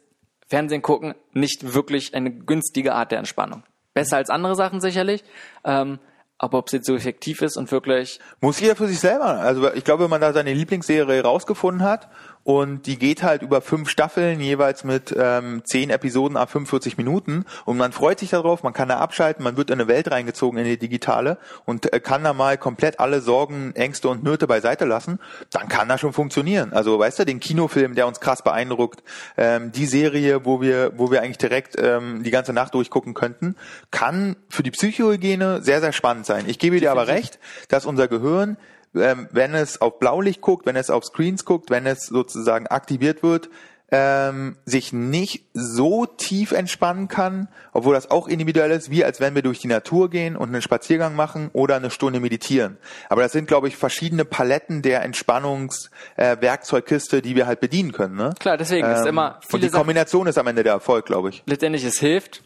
Fernsehen gucken nicht wirklich eine günstige Art der Entspannung. Besser als andere Sachen sicherlich. Ähm, aber ob es jetzt so effektiv ist und wirklich Muss jeder für sich selber. Also ich glaube, wenn man da seine Lieblingsserie rausgefunden hat und die geht halt über fünf Staffeln, jeweils mit ähm, zehn Episoden ab 45 Minuten und man freut sich darauf, man kann da abschalten, man wird in eine Welt reingezogen, in die digitale und äh, kann da mal komplett alle Sorgen, Ängste und Nöte beiseite lassen, dann kann das schon funktionieren. Also weißt du, den Kinofilm, der uns krass beeindruckt, ähm, die Serie, wo wir, wo wir eigentlich direkt ähm, die ganze Nacht durchgucken könnten, kann für die Psychohygiene sehr, sehr spannend sein. Ich gebe dir aber recht, dass unser Gehirn ähm, wenn es auf Blaulicht guckt, wenn es auf Screens guckt, wenn es sozusagen aktiviert wird, ähm, sich nicht so tief entspannen kann, obwohl das auch individuell ist, wie als wenn wir durch die Natur gehen und einen Spaziergang machen oder eine Stunde meditieren. Aber das sind, glaube ich, verschiedene Paletten der Entspannungswerkzeugkiste, äh, die wir halt bedienen können. Ne? Klar, deswegen ähm, ist immer viele Und die Kombination ist am Ende der Erfolg, glaube ich. Letztendlich, es hilft,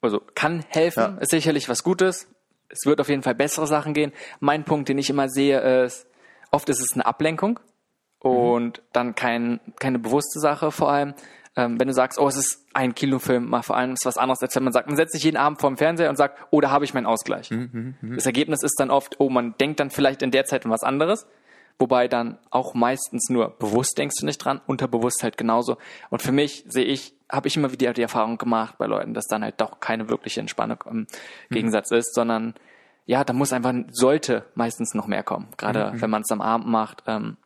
also kann helfen, ja. ist sicherlich was Gutes, es wird auf jeden Fall bessere Sachen gehen. Mein Punkt, den ich immer sehe, ist, oft ist es eine Ablenkung und mhm. dann kein, keine bewusste Sache vor allem. Ähm, wenn du sagst, oh, es ist ein Kinofilm, mal vor allem ist was anderes, als wenn man sagt, man setzt sich jeden Abend vor dem Fernseher und sagt, oh, da habe ich meinen Ausgleich. Mhm, mhm, mhm, das Ergebnis ist dann oft, oh, man denkt dann vielleicht in der Zeit an was anderes, wobei dann auch meistens nur bewusst denkst du nicht dran, unterbewusst halt genauso. Und für mich sehe ich, habe ich immer wieder die Erfahrung gemacht bei Leuten, dass dann halt doch keine wirkliche Entspannung im mhm. Gegensatz ist, sondern ja, da muss einfach, sollte meistens noch mehr kommen. Gerade mhm. wenn man es am Abend macht. Ähm,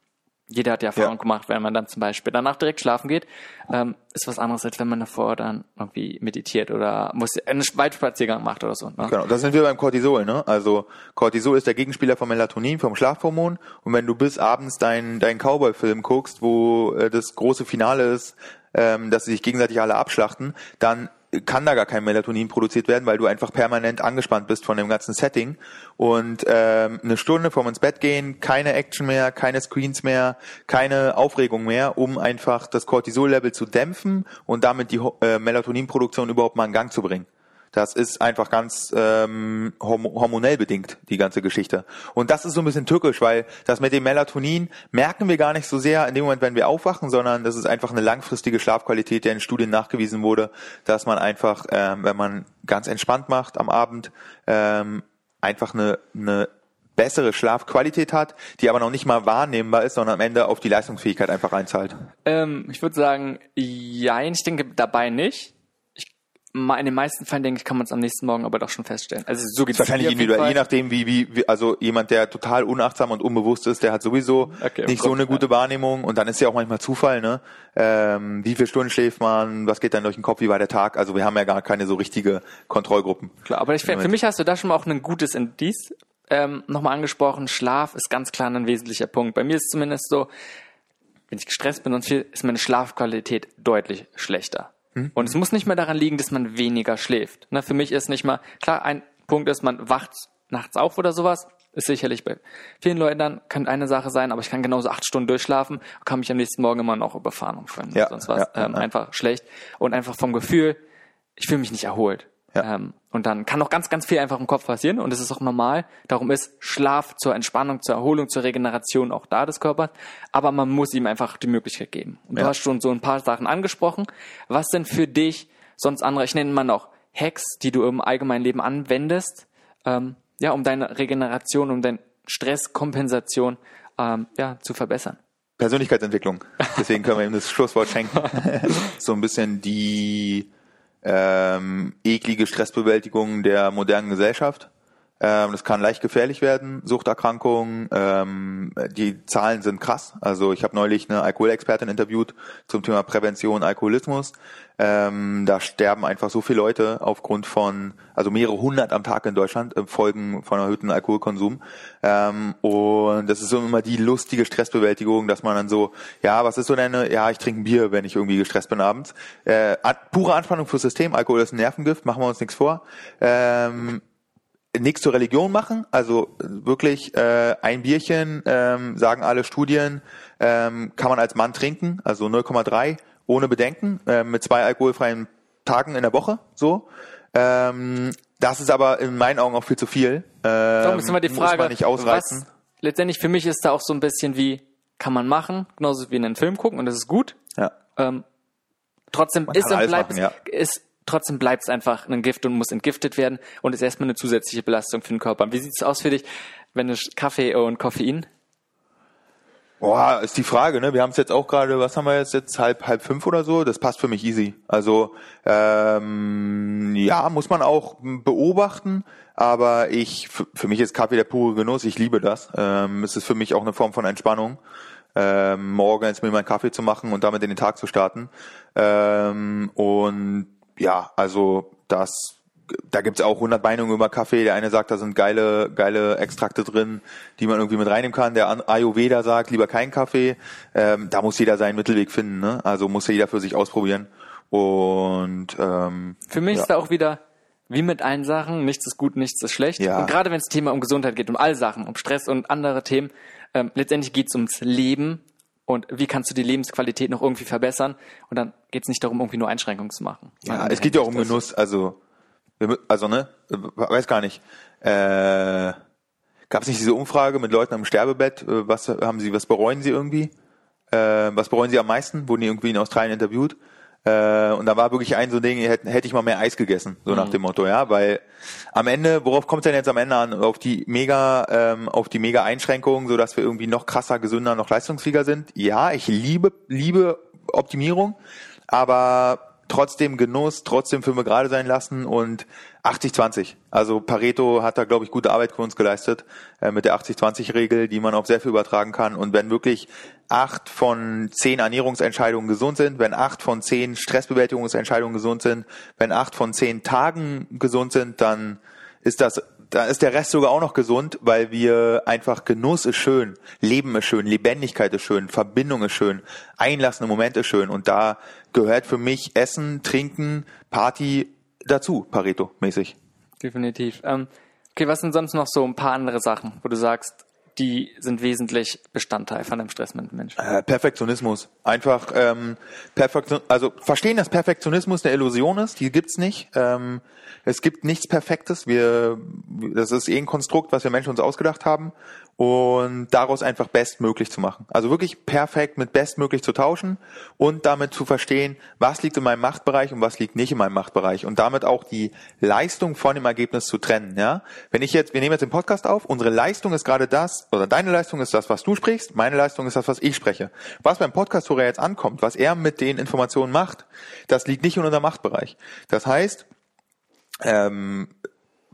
jeder hat die Erfahrung ja. gemacht, wenn man dann zum Beispiel danach direkt schlafen geht, ähm, ist was anderes, als wenn man davor dann irgendwie meditiert oder muss einen Waldspaziergang macht oder so. Ne? Genau, das sind wir beim Cortisol, ne? Also Cortisol ist der Gegenspieler vom Melatonin, vom Schlafhormon. Und wenn du bis abends deinen dein Cowboy-Film guckst, wo äh, das große Finale ist, ähm, dass sie sich gegenseitig alle abschlachten, dann kann da gar kein Melatonin produziert werden, weil du einfach permanent angespannt bist von dem ganzen Setting. Und ähm, eine Stunde vorm ins Bett gehen, keine Action mehr, keine Screens mehr, keine Aufregung mehr, um einfach das Cortisol-Level zu dämpfen und damit die äh, Melatoninproduktion überhaupt mal in Gang zu bringen. Das ist einfach ganz ähm, hormonell bedingt, die ganze Geschichte. Und das ist so ein bisschen tückisch, weil das mit dem Melatonin merken wir gar nicht so sehr in dem Moment, wenn wir aufwachen, sondern das ist einfach eine langfristige Schlafqualität, der in Studien nachgewiesen wurde, dass man einfach, ähm, wenn man ganz entspannt macht am Abend, ähm, einfach eine, eine bessere Schlafqualität hat, die aber noch nicht mal wahrnehmbar ist, sondern am Ende auf die Leistungsfähigkeit einfach einzahlt. Ähm, ich würde sagen, ja, ich denke dabei nicht in den meisten Fällen, denke ich, kann man es am nächsten Morgen aber doch schon feststellen. Also so geht es wahrscheinlich individuell, je nachdem, wie, wie, wie, also jemand, der total unachtsam und unbewusst ist, der hat sowieso okay, nicht so eine gute ja. Wahrnehmung und dann ist ja auch manchmal Zufall, ne? Ähm, wie viele Stunden schläft man, was geht dann durch den Kopf, wie war der Tag? Also wir haben ja gar keine so richtige Kontrollgruppen. Klar, aber ich, für mich hast du da schon mal auch ein gutes Indiz ähm, nochmal angesprochen. Schlaf ist ganz klar ein wesentlicher Punkt. Bei mir ist es zumindest so, wenn ich gestresst bin und viel, ist meine Schlafqualität deutlich schlechter. Mhm. Und es muss nicht mehr daran liegen, dass man weniger schläft. Ne, für mich ist nicht mal, klar, ein Punkt ist, man wacht nachts auf oder sowas. Ist sicherlich bei vielen Leuten dann, könnte eine Sache sein, aber ich kann genauso acht Stunden durchschlafen, kann mich am nächsten Morgen immer noch überfahren und ja, sonst was. Ja, ähm, ja. Einfach schlecht. Und einfach vom Gefühl, ich fühle mich nicht erholt. Ja. Ähm, und dann kann noch ganz, ganz viel einfach im Kopf passieren und das ist auch normal. Darum ist Schlaf zur Entspannung, zur Erholung, zur Regeneration auch da des Körpers. Aber man muss ihm einfach die Möglichkeit geben. Und ja. du hast schon so ein paar Sachen angesprochen. Was sind für dich sonst andere, ich nenne mal noch Hacks, die du im allgemeinen Leben anwendest, ähm, ja, um deine Regeneration, um deine Stresskompensation ähm, ja, zu verbessern? Persönlichkeitsentwicklung. Deswegen können wir ihm das Schlusswort schenken. so ein bisschen die ähm, eklige Stressbewältigung der modernen Gesellschaft. Ähm, das kann leicht gefährlich werden, Suchterkrankungen. Ähm, die Zahlen sind krass. Also ich habe neulich eine Alkoholexpertin interviewt zum Thema Prävention Alkoholismus. Ähm, da sterben einfach so viele Leute aufgrund von, also mehrere hundert am Tag in Deutschland, äh, Folgen von erhöhtem Alkoholkonsum. Ähm, und das ist so immer die lustige Stressbewältigung, dass man dann so, ja, was ist so deine, ja, ich trinke ein Bier, wenn ich irgendwie gestresst bin abends. Äh, pure Anspannung fürs System, Alkohol ist ein Nervengift, machen wir uns nichts vor. Ähm, nichts zur Religion machen, also wirklich äh, ein Bierchen, ähm, sagen alle Studien, ähm, kann man als Mann trinken, also 0,3 ohne Bedenken, äh, mit zwei alkoholfreien Tagen in der Woche, so. Ähm, das ist aber in meinen Augen auch viel zu viel. Ähm, Darum ist immer die Frage, muss man nicht ausreizen. Was, letztendlich für mich ist da auch so ein bisschen wie, kann man machen, genauso wie in einen Film gucken und das ist gut. Ja. Ähm, trotzdem ist und bleibt machen, ja. ist trotzdem bleibt es einfach ein Gift und muss entgiftet werden und ist erstmal eine zusätzliche Belastung für den Körper. Wie sieht es aus für dich, wenn du Kaffee und Koffein? Boah, ist die Frage, ne? Wir haben es jetzt auch gerade, was haben wir jetzt jetzt halb halb fünf oder so? Das passt für mich easy. Also ähm, ja, muss man auch beobachten, aber ich für, mich ist Kaffee der pure Genuss. Ich liebe das. Ähm, es ist für mich auch eine Form von Entspannung. Ähm, morgens mir meinen Kaffee zu machen und damit in den Tag zu starten. Ähm, und ja, also das da gibt's auch 100 Meinungen über Kaffee. Der eine sagt, da sind geile, geile Extrakte drin, die man irgendwie mit reinnehmen kann. Der Ayurveda sagt, lieber keinen Kaffee. Ähm, da muss jeder seinen Mittelweg finden. Ne? Also muss ja jeder für sich ausprobieren. Und ähm, für mich ja. ist da auch wieder wie mit allen Sachen, nichts ist gut, nichts ist schlecht. Ja. Und gerade wenn es Thema um Gesundheit geht, um all Sachen, um Stress und andere Themen, ähm, letztendlich geht's ums Leben und wie kannst du die Lebensqualität noch irgendwie verbessern. Und dann geht's nicht darum, irgendwie nur Einschränkungen zu machen. Ja, es geht ja auch um Genuss. Also also ne, weiß gar nicht. Äh, Gab es nicht diese Umfrage mit Leuten am Sterbebett? Äh, was haben sie, was bereuen sie irgendwie? Äh, was bereuen sie am meisten? Wurden die irgendwie in Australien interviewt? Äh, und da war wirklich ein so Ding, hätte, hätte ich mal mehr Eis gegessen, so mhm. nach dem Motto, ja, weil am Ende, worauf kommt es denn jetzt am Ende an? Auf die mega, ähm, auf die mega Einschränkungen, so dass wir irgendwie noch krasser, gesünder, noch leistungsfähiger sind. Ja, ich liebe, liebe Optimierung, aber trotzdem Genuss, trotzdem für mir gerade sein lassen und 80-20. Also Pareto hat da, glaube ich, gute Arbeit für uns geleistet äh, mit der 80-20-Regel, die man auf sehr viel übertragen kann. Und wenn wirklich acht von zehn Ernährungsentscheidungen gesund sind, wenn acht von zehn Stressbewältigungsentscheidungen gesund sind, wenn acht von zehn Tagen gesund sind, dann ist das da ist der Rest sogar auch noch gesund, weil wir einfach Genuss ist schön, Leben ist schön, Lebendigkeit ist schön, Verbindung ist schön, einlassende Momente ist schön und da gehört für mich Essen, Trinken, Party dazu, Pareto-mäßig. Definitiv. Ähm, okay, was sind sonst noch so ein paar andere Sachen, wo du sagst, die sind wesentlich Bestandteil von einem Stress mit Menschen. Äh, Perfektionismus. Einfach ähm, Perfektion, also verstehen, dass Perfektionismus eine Illusion ist, die gibt's nicht. Ähm, es gibt nichts Perfektes. Wir, das ist eh ein Konstrukt, was wir Menschen uns ausgedacht haben und daraus einfach bestmöglich zu machen. Also wirklich perfekt mit bestmöglich zu tauschen und damit zu verstehen, was liegt in meinem Machtbereich und was liegt nicht in meinem Machtbereich und damit auch die Leistung von dem Ergebnis zu trennen. Ja, wenn ich jetzt, wir nehmen jetzt den Podcast auf, unsere Leistung ist gerade das oder deine Leistung ist das, was du sprichst, meine Leistung ist das, was ich spreche. Was beim Podcast-Hörer jetzt ankommt, was er mit den Informationen macht, das liegt nicht in unserem Machtbereich. Das heißt, ähm,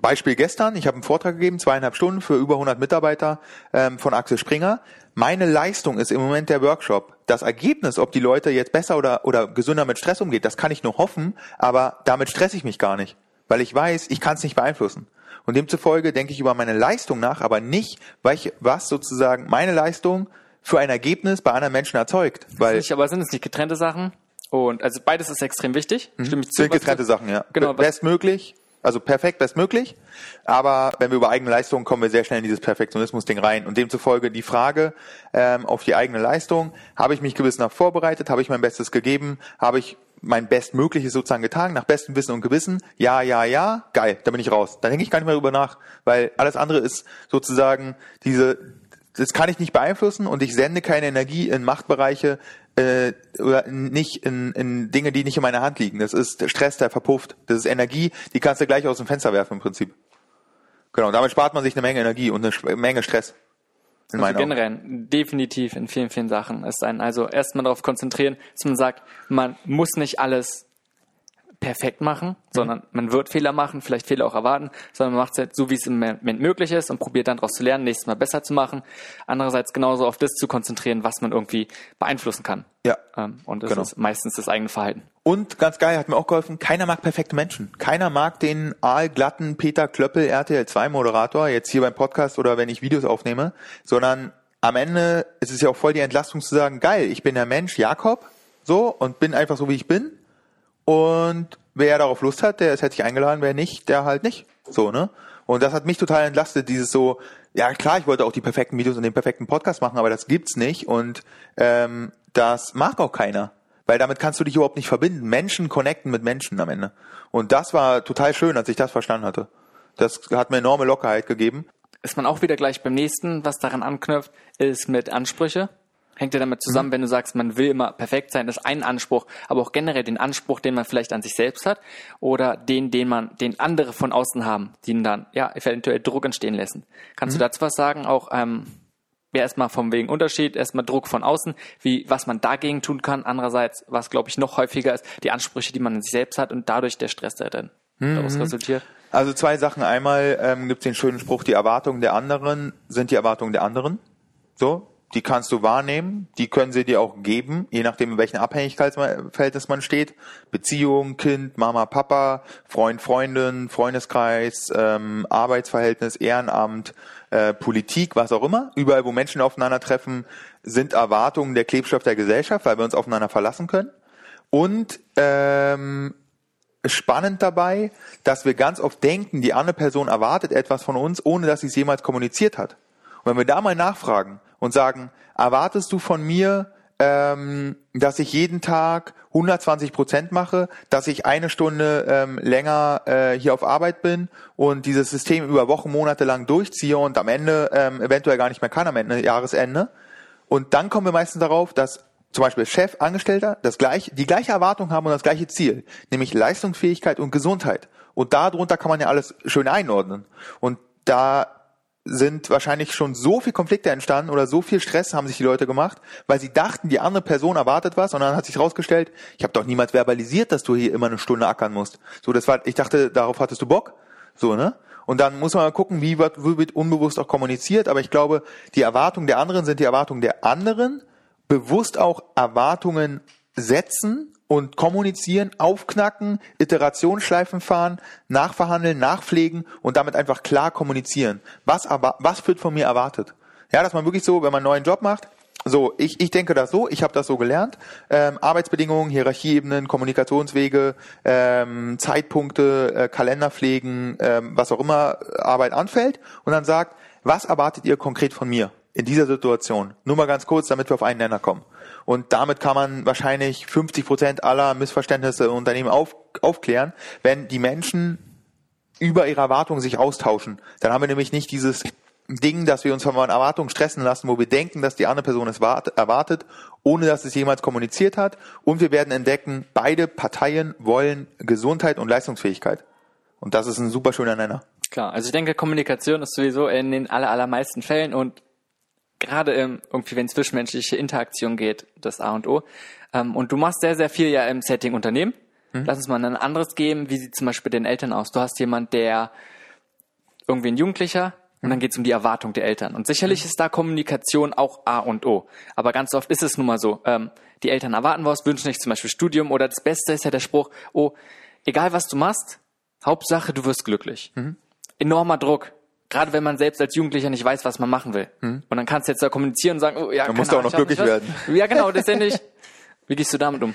Beispiel gestern, ich habe einen Vortrag gegeben, zweieinhalb Stunden für über 100 Mitarbeiter ähm, von Axel Springer. Meine Leistung ist im Moment der Workshop. Das Ergebnis, ob die Leute jetzt besser oder, oder gesünder mit Stress umgeht, das kann ich nur hoffen, aber damit stresse ich mich gar nicht, weil ich weiß, ich kann es nicht beeinflussen. Und demzufolge denke ich über meine Leistung nach, aber nicht, weil ich, was sozusagen meine Leistung für ein Ergebnis bei anderen Menschen erzeugt. Weil nicht, aber sind es nicht getrennte Sachen? Und also beides ist extrem wichtig. Mhm. Stimme ich zu, sind getrennte Sachen, ja. Genau. Bestmöglich also perfekt bestmöglich. Aber wenn wir über eigene Leistungen kommen wir sehr schnell in dieses Perfektionismus-Ding rein. Und demzufolge die Frage ähm, auf die eigene Leistung, habe ich mich gewissenhaft vorbereitet, habe ich mein Bestes gegeben, habe ich mein Bestmögliches sozusagen getan, nach bestem Wissen und Gewissen, ja, ja, ja, geil, da bin ich raus. Da denke ich gar nicht mehr drüber nach, weil alles andere ist sozusagen diese, das kann ich nicht beeinflussen und ich sende keine Energie in Machtbereiche, äh, oder nicht in, in Dinge, die nicht in meiner Hand liegen. Das ist Stress, der verpufft. Das ist Energie, die kannst du gleich aus dem Fenster werfen im Prinzip. Genau, damit spart man sich eine Menge Energie und eine Menge Stress. In also generell, definitiv in vielen, vielen Sachen ist ein, also erstmal darauf konzentrieren, dass man sagt, man muss nicht alles perfekt machen, mhm. sondern man wird Fehler machen, vielleicht Fehler auch erwarten, sondern man macht es halt so, wie es im Moment möglich ist und probiert dann daraus zu lernen, nächstes Mal besser zu machen. Andererseits genauso auf das zu konzentrieren, was man irgendwie beeinflussen kann. Ja. Ähm, und das genau. ist meistens das eigene Verhalten. Und ganz geil, hat mir auch geholfen, keiner mag perfekte Menschen. Keiner mag den aalglatten Peter Klöppel RTL 2 Moderator, jetzt hier beim Podcast oder wenn ich Videos aufnehme, sondern am Ende ist es ja auch voll die Entlastung zu sagen, geil, ich bin der Mensch Jakob, so, und bin einfach so, wie ich bin und wer darauf Lust hat, der ist herzlich eingeladen, wer nicht, der halt nicht. So, ne? Und das hat mich total entlastet, dieses so, ja klar, ich wollte auch die perfekten Videos und den perfekten Podcast machen, aber das gibt's nicht und ähm, das mag auch keiner. Weil damit kannst du dich überhaupt nicht verbinden. Menschen connecten mit Menschen am Ende. Und das war total schön, als ich das verstanden hatte. Das hat mir enorme Lockerheit gegeben. Ist man auch wieder gleich beim nächsten, was daran anknüpft, ist mit Ansprüche. Hängt ja damit zusammen, mhm. wenn du sagst, man will immer perfekt sein, das ist ein Anspruch, aber auch generell den Anspruch, den man vielleicht an sich selbst hat oder den, den man, den andere von außen haben, die ihn dann ja eventuell Druck entstehen lassen. Kannst mhm. du dazu was sagen? Auch ähm, ja erstmal vom wegen Unterschied, erstmal Druck von außen, wie was man dagegen tun kann. Andererseits, was glaube ich noch häufiger ist, die Ansprüche, die man in sich selbst hat und dadurch der Stress, der dann mhm. daraus resultiert. Also zwei Sachen. Einmal ähm, gibt es den schönen Spruch, die Erwartungen der anderen sind die Erwartungen der anderen. So, die kannst du wahrnehmen, die können sie dir auch geben, je nachdem, in welchem Abhängigkeitsverhältnis man steht. Beziehung, Kind, Mama, Papa, Freund, Freundin, Freundeskreis, ähm, Arbeitsverhältnis, Ehrenamt, äh, Politik, was auch immer. Überall, wo Menschen aufeinandertreffen, sind Erwartungen der Klebstoff der Gesellschaft, weil wir uns aufeinander verlassen können. Und ähm, spannend dabei, dass wir ganz oft denken, die andere Person erwartet etwas von uns, ohne dass sie es jemals kommuniziert hat. Und wenn wir da mal nachfragen und sagen, erwartest du von mir, ähm, dass ich jeden Tag 120 Prozent mache, dass ich eine Stunde ähm, länger äh, hier auf Arbeit bin und dieses System über Wochen, Monate lang durchziehe und am Ende ähm, eventuell gar nicht mehr kann, am Ende Jahresende. Und dann kommen wir meistens darauf, dass zum Beispiel Chef, Angestellter das gleich, die gleiche Erwartung haben und das gleiche Ziel, nämlich Leistungsfähigkeit und Gesundheit. Und darunter kann man ja alles schön einordnen. Und da sind wahrscheinlich schon so viel Konflikte entstanden oder so viel Stress haben sich die Leute gemacht, weil sie dachten, die andere Person erwartet was und dann hat sich herausgestellt, ich habe doch niemals verbalisiert, dass du hier immer eine Stunde ackern musst. So, das war, ich dachte, darauf hattest du Bock. So, ne? Und dann muss man mal gucken, wie wird, wie wird unbewusst auch kommuniziert. Aber ich glaube, die Erwartungen der anderen sind die Erwartungen der anderen bewusst auch Erwartungen setzen und kommunizieren, aufknacken, Iterationsschleifen fahren, nachverhandeln, nachpflegen und damit einfach klar kommunizieren. Was aber, was wird von mir erwartet? Ja, dass man wirklich so, wenn man einen neuen Job macht, so, ich, ich denke das so, ich habe das so gelernt. Ähm, Arbeitsbedingungen, Hierarchieebenen, Kommunikationswege, ähm, Zeitpunkte, äh, Kalenderpflegen, ähm, was auch immer Arbeit anfällt und dann sagt, was erwartet ihr konkret von mir? In dieser Situation. Nur mal ganz kurz, damit wir auf einen Nenner kommen. Und damit kann man wahrscheinlich 50 Prozent aller Missverständnisse im Unternehmen auf, aufklären, wenn die Menschen über ihre Erwartungen sich austauschen. Dann haben wir nämlich nicht dieses Ding, dass wir uns von Erwartungen stressen lassen, wo wir denken, dass die andere Person es erwartet, ohne dass es jemals kommuniziert hat. Und wir werden entdecken, beide Parteien wollen Gesundheit und Leistungsfähigkeit. Und das ist ein super schöner Nenner. Klar, also ich denke, Kommunikation ist sowieso in den aller, allermeisten Fällen und gerade ähm, irgendwie, wenn zwischenmenschliche Interaktion geht, das A und O. Ähm, und du machst sehr, sehr viel ja im Setting Unternehmen. Mhm. Lass uns mal ein anderes geben. Wie sieht zum Beispiel den Eltern aus? Du hast jemand, der irgendwie ein Jugendlicher, und dann geht es um die Erwartung der Eltern. Und sicherlich mhm. ist da Kommunikation auch A und O. Aber ganz oft ist es nun mal so. Ähm, die Eltern erwarten was, wünschen sich zum Beispiel Studium oder das Beste ist ja der Spruch, oh, egal was du machst, Hauptsache du wirst glücklich. Mhm. Enormer Druck gerade wenn man selbst als Jugendlicher nicht weiß, was man machen will. Hm. Und dann kannst du jetzt da kommunizieren und sagen, oh ja, dann musst du auch noch glücklich werden. Ja, genau, das letztendlich. Wie gehst du damit um?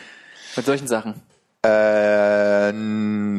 Mit solchen Sachen? Äh,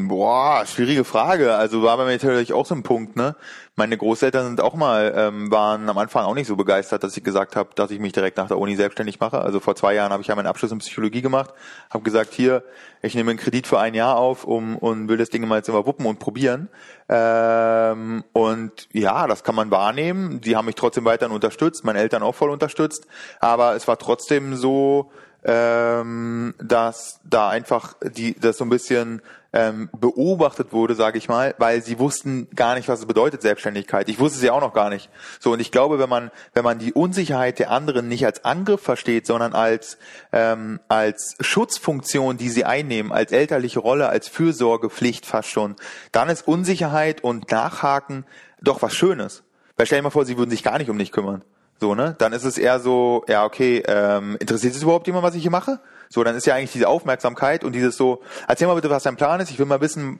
boah, schwierige Frage. Also war bei mir natürlich auch so ein Punkt, ne? Meine Großeltern sind auch mal, ähm, waren am Anfang auch nicht so begeistert, dass ich gesagt habe, dass ich mich direkt nach der Uni selbstständig mache. Also vor zwei Jahren habe ich ja meinen Abschluss in Psychologie gemacht, habe gesagt, hier, ich nehme einen Kredit für ein Jahr auf um, und will das Ding mal jetzt immer wuppen und probieren. Ähm, und ja, das kann man wahrnehmen. Die haben mich trotzdem weiterhin unterstützt, meine Eltern auch voll unterstützt. Aber es war trotzdem so, ähm, dass da einfach die das so ein bisschen ähm, beobachtet wurde, sage ich mal, weil sie wussten gar nicht, was es bedeutet Selbstständigkeit. Ich wusste es ja auch noch gar nicht. So und ich glaube, wenn man wenn man die Unsicherheit der anderen nicht als Angriff versteht, sondern als ähm, als Schutzfunktion, die sie einnehmen, als elterliche Rolle, als Fürsorgepflicht fast schon, dann ist Unsicherheit und Nachhaken doch was Schönes. Weil stell dir mal vor, sie würden sich gar nicht um dich kümmern. So, ne? Dann ist es eher so, ja, okay, ähm, interessiert es überhaupt jemand, was ich hier mache? So, dann ist ja eigentlich diese Aufmerksamkeit und dieses so, erzähl mal bitte, was dein Plan ist, ich will mal wissen,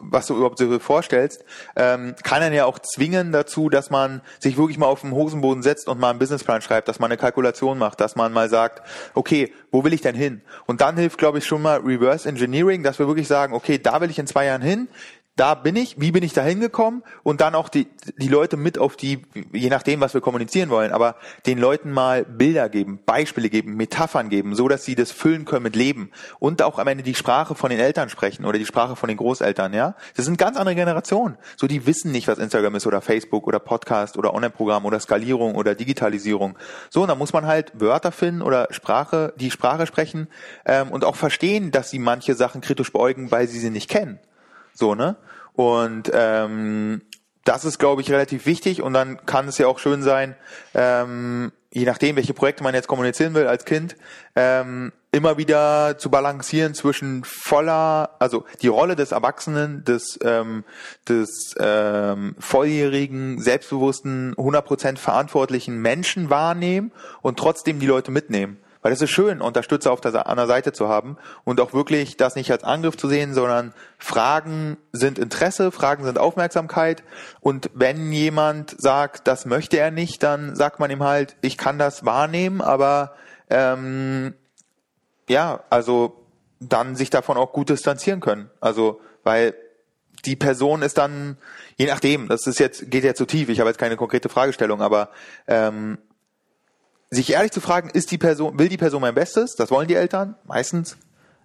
was du überhaupt so vorstellst, ähm, kann dann ja auch zwingen dazu, dass man sich wirklich mal auf den Hosenboden setzt und mal einen Businessplan schreibt, dass man eine Kalkulation macht, dass man mal sagt, okay, wo will ich denn hin? Und dann hilft, glaube ich, schon mal Reverse Engineering, dass wir wirklich sagen, okay, da will ich in zwei Jahren hin, da bin ich, wie bin ich da hingekommen und dann auch die, die Leute mit auf die, je nachdem, was wir kommunizieren wollen, aber den Leuten mal Bilder geben, Beispiele geben, Metaphern geben, so dass sie das füllen können mit Leben und auch am Ende die Sprache von den Eltern sprechen oder die Sprache von den Großeltern, ja. Das sind ganz andere Generationen. So, die wissen nicht, was Instagram ist oder Facebook oder Podcast oder Online-Programm oder Skalierung oder Digitalisierung. So, und dann muss man halt Wörter finden oder Sprache, die Sprache sprechen ähm, und auch verstehen, dass sie manche Sachen kritisch beäugen, weil sie sie nicht kennen. So, ne? Und ähm, das ist, glaube ich, relativ wichtig und dann kann es ja auch schön sein, ähm, je nachdem, welche Projekte man jetzt kommunizieren will als Kind, ähm, immer wieder zu balancieren zwischen voller, also die Rolle des Erwachsenen, des, ähm, des ähm, volljährigen, selbstbewussten, 100% verantwortlichen Menschen wahrnehmen und trotzdem die Leute mitnehmen. Weil es ist schön, Unterstützer auf der, an der Seite zu haben und auch wirklich das nicht als Angriff zu sehen, sondern Fragen sind Interesse, Fragen sind Aufmerksamkeit. Und wenn jemand sagt, das möchte er nicht, dann sagt man ihm halt, ich kann das wahrnehmen, aber ähm, ja, also dann sich davon auch gut distanzieren können. Also, weil die Person ist dann, je nachdem, das ist jetzt, geht ja zu tief, ich habe jetzt keine konkrete Fragestellung, aber ähm, sich ehrlich zu fragen, ist die Person, will die Person mein Bestes? Das wollen die Eltern meistens.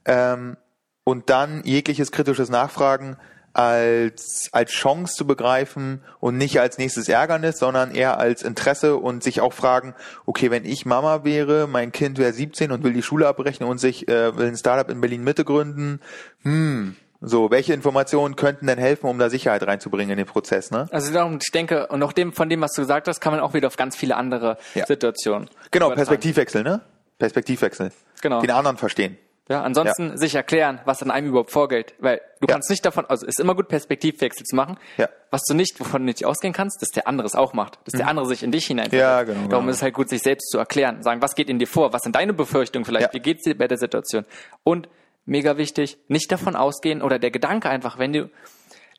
Ähm, und dann jegliches kritisches Nachfragen als, als Chance zu begreifen und nicht als nächstes Ärgernis, sondern eher als Interesse und sich auch fragen, okay, wenn ich Mama wäre, mein Kind wäre 17 und will die Schule abbrechen und sich äh, will ein Startup in Berlin Mitte gründen, hm, so, welche Informationen könnten denn helfen, um da Sicherheit reinzubringen in den Prozess, ne? Also darum, ich denke, und auch dem, von dem, was du gesagt hast, kann man auch wieder auf ganz viele andere ja. Situationen. Genau, übertragen. Perspektivwechsel, ne? Perspektivwechsel. Genau. Den anderen verstehen. Ja, ansonsten ja. sich erklären, was an einem überhaupt vorgeht, weil du ja. kannst nicht davon, also ist immer gut Perspektivwechsel zu machen. Ja. Was du nicht, wovon du nicht ausgehen kannst, dass der andere es auch macht, dass mhm. der andere sich in dich hineinfällt. Ja, genau. Darum genau. ist es halt gut, sich selbst zu erklären, sagen, was geht in dir vor, was sind deine Befürchtungen vielleicht, wie geht's dir bei der Situation und mega wichtig, nicht davon ausgehen oder der Gedanke einfach, wenn du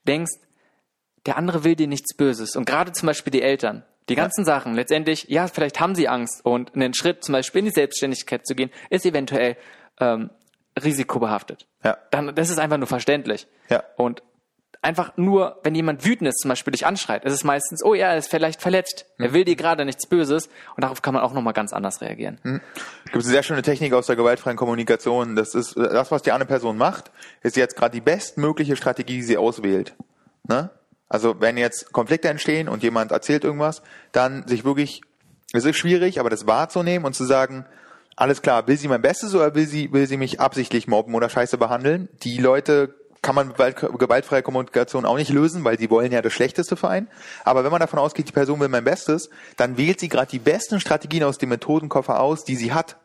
denkst, der andere will dir nichts Böses und gerade zum Beispiel die Eltern, die ganzen ja. Sachen, letztendlich, ja, vielleicht haben sie Angst und einen Schritt zum Beispiel in die Selbstständigkeit zu gehen, ist eventuell ähm, risikobehaftet. Ja. Dann, das ist einfach nur verständlich. Ja. Und einfach nur, wenn jemand wütend ist, zum Beispiel dich anschreit, ist es meistens, oh ja, er ist vielleicht verletzt, mhm. er will dir gerade nichts Böses und darauf kann man auch nochmal ganz anders reagieren. Mhm. Gibt eine sehr schöne Technik aus der gewaltfreien Kommunikation. Das ist das, was die andere Person macht, ist jetzt gerade die bestmögliche Strategie, die sie auswählt. Ne? Also wenn jetzt Konflikte entstehen und jemand erzählt irgendwas, dann sich wirklich, es ist schwierig, aber das wahrzunehmen und zu sagen, alles klar, will sie mein Bestes oder will sie, will sie mich absichtlich mobben oder scheiße behandeln? Die Leute kann man gewaltfreie Kommunikation auch nicht lösen, weil sie wollen ja das Schlechteste für einen. Aber wenn man davon ausgeht, die Person will mein Bestes, dann wählt sie gerade die besten Strategien aus dem Methodenkoffer aus, die sie hat.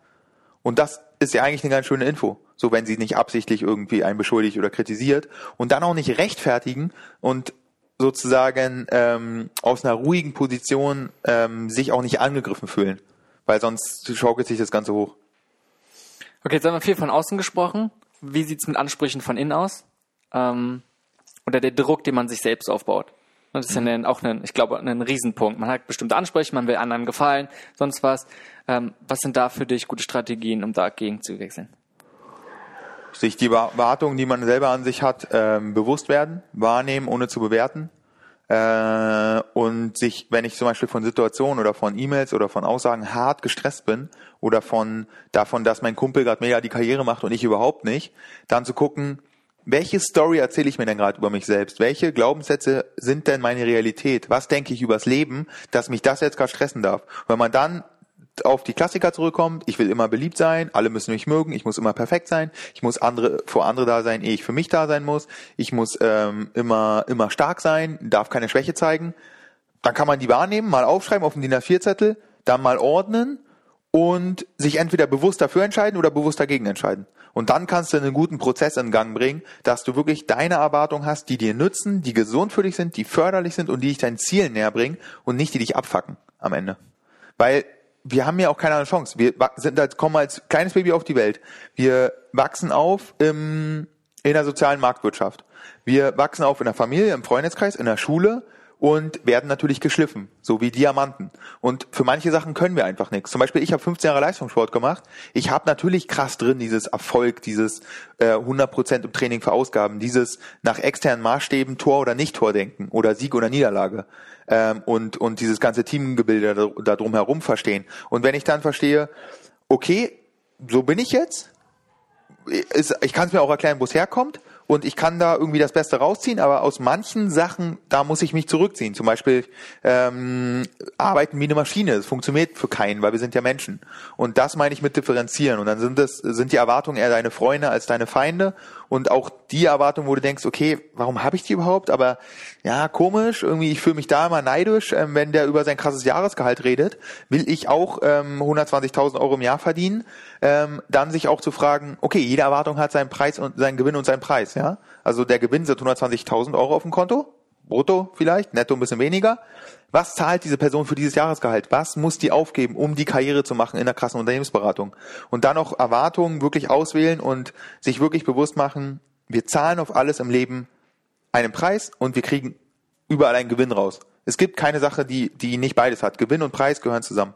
Und das ist ja eigentlich eine ganz schöne Info. So, wenn sie nicht absichtlich irgendwie einen beschuldigt oder kritisiert und dann auch nicht rechtfertigen und sozusagen ähm, aus einer ruhigen Position ähm, sich auch nicht angegriffen fühlen, weil sonst schaukelt sich das Ganze hoch. Okay, jetzt haben wir viel von außen gesprochen. Wie sieht's mit Ansprüchen von innen aus? Ähm, oder der Druck, den man sich selbst aufbaut. Das ist ja ein, auch ein, ich glaube, ein Riesenpunkt. Man hat bestimmte Ansprüche, man will anderen gefallen, sonst was. Ähm, was sind da für dich gute Strategien, um dagegen zu wechseln? Sich die Erwartungen, die man selber an sich hat, ähm, bewusst werden, wahrnehmen, ohne zu bewerten. Äh, und sich, wenn ich zum Beispiel von Situationen oder von E-Mails oder von Aussagen hart gestresst bin oder von davon, dass mein Kumpel gerade mega die Karriere macht und ich überhaupt nicht, dann zu gucken, welche Story erzähle ich mir denn gerade über mich selbst? Welche Glaubenssätze sind denn meine Realität? Was denke ich übers Leben, dass mich das jetzt gerade stressen darf? wenn man dann auf die Klassiker zurückkommt, ich will immer beliebt sein, alle müssen mich mögen, ich muss immer perfekt sein, ich muss andere vor andere da sein, ehe ich für mich da sein muss, ich muss ähm, immer immer stark sein, darf keine Schwäche zeigen. Dann kann man die wahrnehmen, mal aufschreiben auf dem DIN A4-Zettel, dann mal ordnen und sich entweder bewusst dafür entscheiden oder bewusst dagegen entscheiden. Und dann kannst du einen guten Prozess in Gang bringen, dass du wirklich deine Erwartungen hast, die dir nützen, die gesund für dich sind, die förderlich sind und die dich deinen Zielen näher bringen und nicht die dich abfacken am Ende. Weil wir haben ja auch keine andere Chance. Wir sind als, kommen als kleines Baby auf die Welt. Wir wachsen auf im, in der sozialen Marktwirtschaft. Wir wachsen auf in der Familie, im Freundeskreis, in der Schule, und werden natürlich geschliffen, so wie Diamanten. Und für manche Sachen können wir einfach nichts. Zum Beispiel, ich habe 15 Jahre Leistungssport gemacht. Ich habe natürlich krass drin dieses Erfolg, dieses äh, 100% im Training für Ausgaben, dieses nach externen Maßstäben Tor oder Nicht-Tor denken oder Sieg oder Niederlage ähm, und, und dieses ganze Teamgebilde da, da drumherum verstehen. Und wenn ich dann verstehe, okay, so bin ich jetzt, ist, ich kann es mir auch erklären, wo es herkommt und ich kann da irgendwie das Beste rausziehen, aber aus manchen Sachen, da muss ich mich zurückziehen. Zum Beispiel ähm, arbeiten wie eine Maschine. Das funktioniert für keinen, weil wir sind ja Menschen. Und das meine ich mit differenzieren. Und dann sind das sind die Erwartungen eher deine Freunde als deine Feinde. Und auch die Erwartung, wo du denkst, okay, warum habe ich die überhaupt? Aber ja, komisch, irgendwie, ich fühle mich da immer neidisch, ähm, wenn der über sein krasses Jahresgehalt redet, will ich auch ähm, 120.000 Euro im Jahr verdienen, ähm, dann sich auch zu fragen, okay, jede Erwartung hat seinen Preis und seinen Gewinn und seinen Preis, ja. Also der Gewinn sind 120.000 Euro auf dem Konto, brutto vielleicht, netto ein bisschen weniger. Was zahlt diese Person für dieses Jahresgehalt? Was muss die aufgeben, um die Karriere zu machen in der krassen Unternehmensberatung? Und dann noch Erwartungen wirklich auswählen und sich wirklich bewusst machen, wir zahlen auf alles im Leben einen Preis und wir kriegen überall einen Gewinn raus. Es gibt keine Sache, die, die nicht beides hat. Gewinn und Preis gehören zusammen.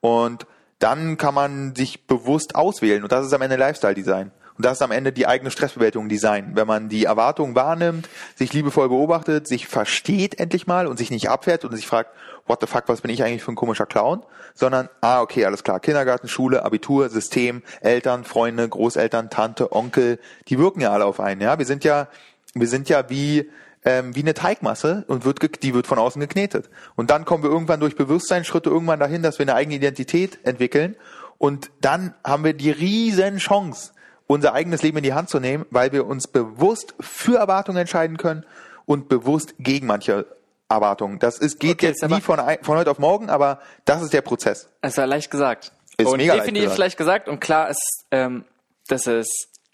Und dann kann man sich bewusst auswählen und das ist am Ende Lifestyle Design. Und das ist am Ende die eigene Stressbewältigung Design. Wenn man die Erwartungen wahrnimmt, sich liebevoll beobachtet, sich versteht endlich mal und sich nicht abfährt und sich fragt, what the fuck, was bin ich eigentlich für ein komischer Clown? Sondern, ah, okay, alles klar, Kindergarten, Schule, Abitur, System, Eltern, Freunde, Großeltern, Tante, Onkel, die wirken ja alle auf einen, ja. Wir sind ja, wir sind ja wie, ähm, wie eine Teigmasse und wird, die wird von außen geknetet. Und dann kommen wir irgendwann durch Bewusstseinsschritte irgendwann dahin, dass wir eine eigene Identität entwickeln. Und dann haben wir die riesen Chance, unser eigenes Leben in die Hand zu nehmen, weil wir uns bewusst für Erwartungen entscheiden können und bewusst gegen manche Erwartungen. Das ist, geht okay, jetzt nie von, von heute auf morgen, aber das ist der Prozess. Es war leicht gesagt. Ist und mega definitiv leicht gesagt. leicht gesagt und klar ist, ähm, dass es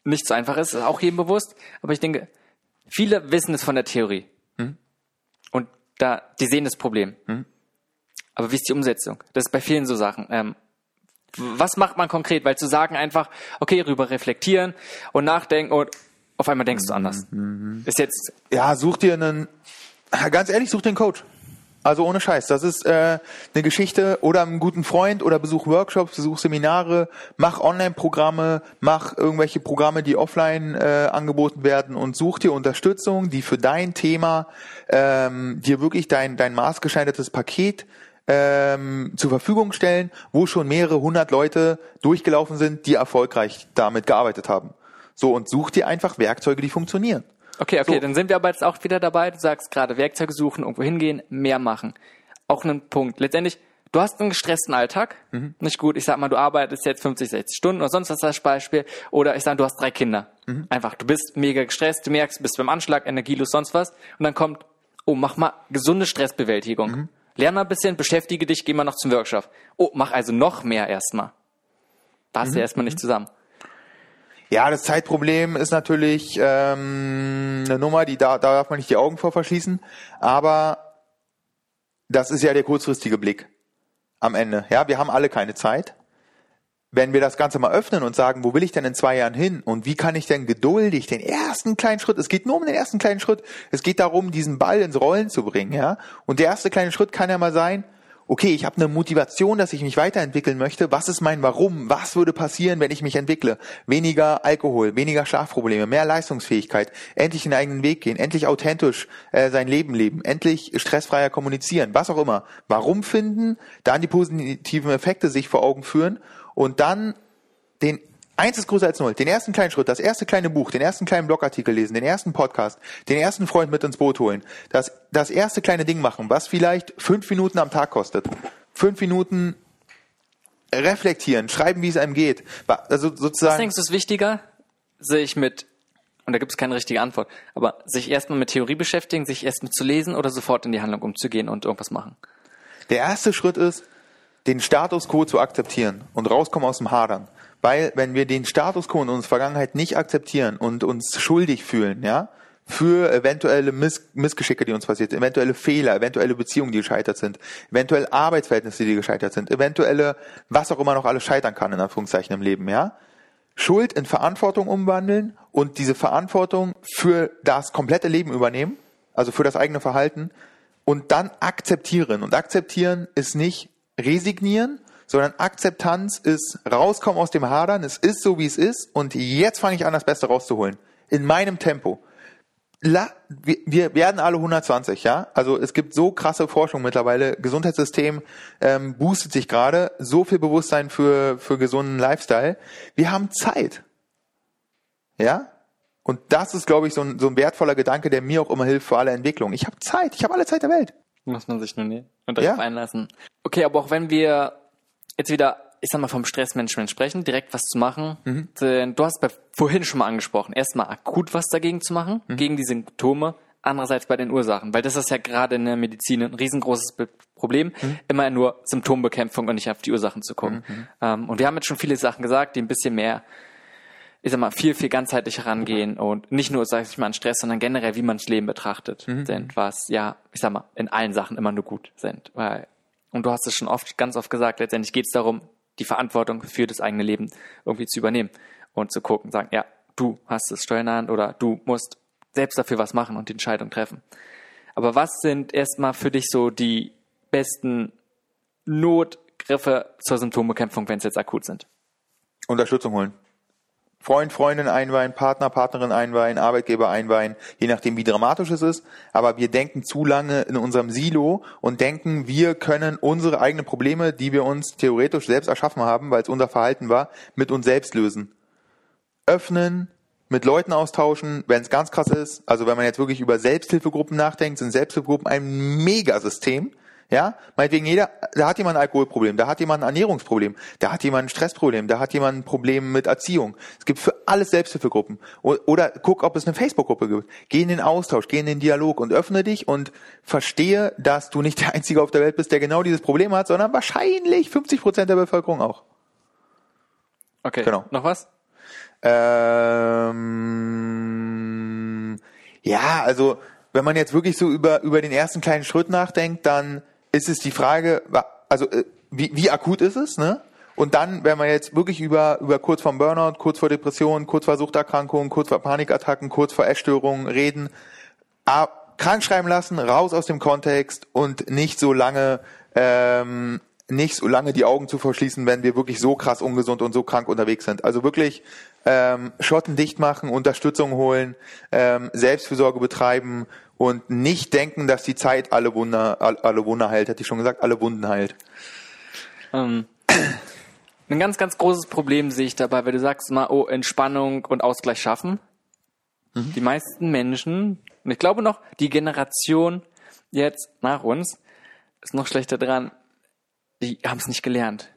nicht so einfach ist, ist auch jedem bewusst. Aber ich denke, viele wissen es von der Theorie. Hm? Und da, die sehen das Problem. Hm? Aber wie ist die Umsetzung? Das ist bei vielen so Sachen. Ähm, was macht man konkret? Weil zu sagen einfach, okay, rüber reflektieren und nachdenken und auf einmal denkst du anders. Mhm. Ist jetzt. Ja, such dir einen, ganz ehrlich, such dir einen Coach. Also ohne Scheiß. Das ist äh, eine Geschichte oder einen guten Freund oder besuch Workshops, besuch Seminare, mach Online-Programme, mach irgendwelche Programme, die offline äh, angeboten werden und such dir Unterstützung, die für dein Thema ähm, dir wirklich dein, dein maßgeschneidertes Paket ähm, zur Verfügung stellen, wo schon mehrere hundert Leute durchgelaufen sind, die erfolgreich damit gearbeitet haben. So, und such dir einfach Werkzeuge, die funktionieren. Okay, okay, So. dann sind wir aber jetzt auch wieder dabei. Du sagst gerade Werkzeuge suchen, irgendwo hingehen, mehr machen. Auch ein Punkt. Letztendlich, du hast einen gestressten Alltag. Mhm. Nicht gut. Ich sag mal, du arbeitest jetzt 50, 60 Stunden oder sonst was als Beispiel. Oder ich sag, du hast drei Kinder. Mhm. Einfach, du bist mega gestresst, du merkst, du bist beim Anschlag, energielos, sonst was. Und dann kommt, oh, mach mal gesunde Stressbewältigung. Mhm. Lern mal ein bisschen, beschäftige dich, geh mal noch zum Workshop. Oh, mach also noch mehr erstmal. Passt Mhm. ja erstmal nicht zusammen. Ja, das Zeitproblem ist natürlich ähm, eine Nummer, die da, da darf man nicht die Augen vor verschließen. Aber das ist ja der kurzfristige Blick am Ende. Ja, wir haben alle keine Zeit. Wenn wir das Ganze mal öffnen und sagen, wo will ich denn in zwei Jahren hin und wie kann ich denn geduldig den ersten kleinen Schritt, es geht nur um den ersten kleinen Schritt, es geht darum, diesen Ball ins Rollen zu bringen, ja. Und der erste kleine Schritt kann ja mal sein, okay, ich habe eine Motivation, dass ich mich weiterentwickeln möchte. Was ist mein Warum? Was würde passieren, wenn ich mich entwickle? Weniger Alkohol, weniger Schlafprobleme, mehr Leistungsfähigkeit, endlich den eigenen Weg gehen, endlich authentisch äh, sein Leben leben, endlich stressfreier kommunizieren, was auch immer. Warum finden, dann die positiven Effekte sich vor Augen führen und dann den Eins ist größer als null. Den ersten kleinen Schritt, das erste kleine Buch, den ersten kleinen Blogartikel lesen, den ersten Podcast, den ersten Freund mit ins Boot holen. Das, das erste kleine Ding machen, was vielleicht fünf Minuten am Tag kostet. Fünf Minuten reflektieren, schreiben, wie es einem geht. Also Was sozusagen. denkst du ist wichtiger, sich mit, und da gibt es keine richtige Antwort, aber sich erstmal mit Theorie beschäftigen, sich erst mit zu lesen oder sofort in die Handlung umzugehen und irgendwas machen? Der erste Schritt ist, den Status quo zu akzeptieren und rauskommen aus dem Hadern. Weil wenn wir den Status quo in unserer Vergangenheit nicht akzeptieren und uns schuldig fühlen, ja, für eventuelle Miss Missgeschicke, die uns passiert, eventuelle Fehler, eventuelle Beziehungen, die gescheitert sind, eventuell Arbeitsverhältnisse, die gescheitert sind, eventuelle, was auch immer noch alles scheitern kann, in Anführungszeichen im Leben, ja. Schuld in Verantwortung umwandeln und diese Verantwortung für das komplette Leben übernehmen, also für das eigene Verhalten und dann akzeptieren. Und akzeptieren ist nicht resignieren, sondern Akzeptanz ist rauskommen aus dem Hadern, es ist so, wie es ist und jetzt fange ich an, das Beste rauszuholen. In meinem Tempo. La, wir, wir werden alle 120, ja. Also es gibt so krasse Forschung mittlerweile. Gesundheitssystem ähm, boostet sich gerade. So viel Bewusstsein für für gesunden Lifestyle. Wir haben Zeit, ja. Und das ist, glaube ich, so ein, so ein wertvoller Gedanke, der mir auch immer hilft für alle Entwicklungen. Ich habe Zeit. Ich habe alle Zeit der Welt. Muss man sich nur nehmen und Ja. darauf einlassen. Okay, aber auch wenn wir jetzt wieder ich sag mal, vom Stressmanagement sprechen, direkt was zu machen. Mhm. Denn du hast bei vorhin schon mal angesprochen, erstmal akut was dagegen zu machen, mhm. gegen die Symptome, andererseits bei den Ursachen, weil das ist ja gerade in der Medizin ein riesengroßes Problem, mhm. immer nur Symptombekämpfung und nicht auf die Ursachen zu gucken. Mhm. mhm. Ähm, und wir haben jetzt schon viele Sachen gesagt, die ein bisschen mehr, ich sag mal, viel, viel ganzheitlicher rangehen und nicht nur, sag ich mal, an Stress, sondern generell, wie man das Leben betrachtet, mhm. sind, was ja, ich sag mal, in allen Sachen immer nur gut sind. Weil, und du hast es schon oft, ganz oft gesagt, letztendlich geht es darum, die Verantwortung für das eigene Leben irgendwie zu übernehmen und zu gucken, sagen, ja, du hast das Steuern Hand oder du musst selbst dafür was machen und die Entscheidung treffen. Aber was sind erstmal für dich so die besten Notgriffe zur Symptombekämpfung, wenn es jetzt akut sind? Unterstützung holen. Freund, Freundin einweihen, Partner, Partnerin einweihen, Arbeitgeber einweihen, je nachdem wie dramatisch es ist. Aber wir denken zu lange in unserem Silo und denken, wir können unsere eigenen Probleme, die wir uns theoretisch selbst erschaffen haben, weil es unser Verhalten war, mit uns selbst lösen. Öffnen, mit Leuten austauschen, wenn es ganz krass ist. Also wenn man jetzt wirklich über Selbsthilfegruppen nachdenkt, sind Selbsthilfegruppen ein Megasystem. Ja, meinetwegen jeder, da hat jemand ein Alkoholproblem, da hat jemand ein Ernährungsproblem, da hat jemand ein Stressproblem, da hat jemand ein Problem mit Erziehung. Es gibt für alles Selbsthilfegruppen. Oder guck, ob es eine Facebook-Gruppe gibt. Geh in den Austausch, geh in den Dialog und öffne dich und verstehe, dass du nicht der Einzige auf der Welt bist, der genau dieses Problem hat, sondern wahrscheinlich 50 Prozent der Bevölkerung auch. Okay. Genau. Noch was? Ähm, ja, also wenn man jetzt wirklich so über, über den ersten kleinen Schritt nachdenkt, dann ist es die Frage, also äh, wie, wie akut ist es, ne? Und dann, wenn man jetzt wirklich über, über kurz vor Burnout, kurz vor Depression, kurz vor Suchterkrankungen, kurz vor Panikattacken, kurz vor Essstörungen reden, krank schreiben lassen, raus aus dem Kontext und nicht so lange ähm, nicht so lange die Augen zu verschließen, wenn wir wirklich so krass ungesund und so krank unterwegs sind. Also wirklich ähm, Schotten dicht machen, Unterstützung holen, ähm, Selbstfürsorge betreiben und nicht denken, dass die Zeit alle Wunder, alle Wunder heilt, hätte ich schon gesagt, alle Wunden heilt. Ähm, ein ganz, ganz großes Problem sehe ich dabei, weil du sagst mal, oh, Entspannung und Ausgleich schaffen. Mhm. Die meisten Menschen, und ich glaube noch, die Generation jetzt nach uns, ist noch schlechter dran, die haben es nicht gelernt.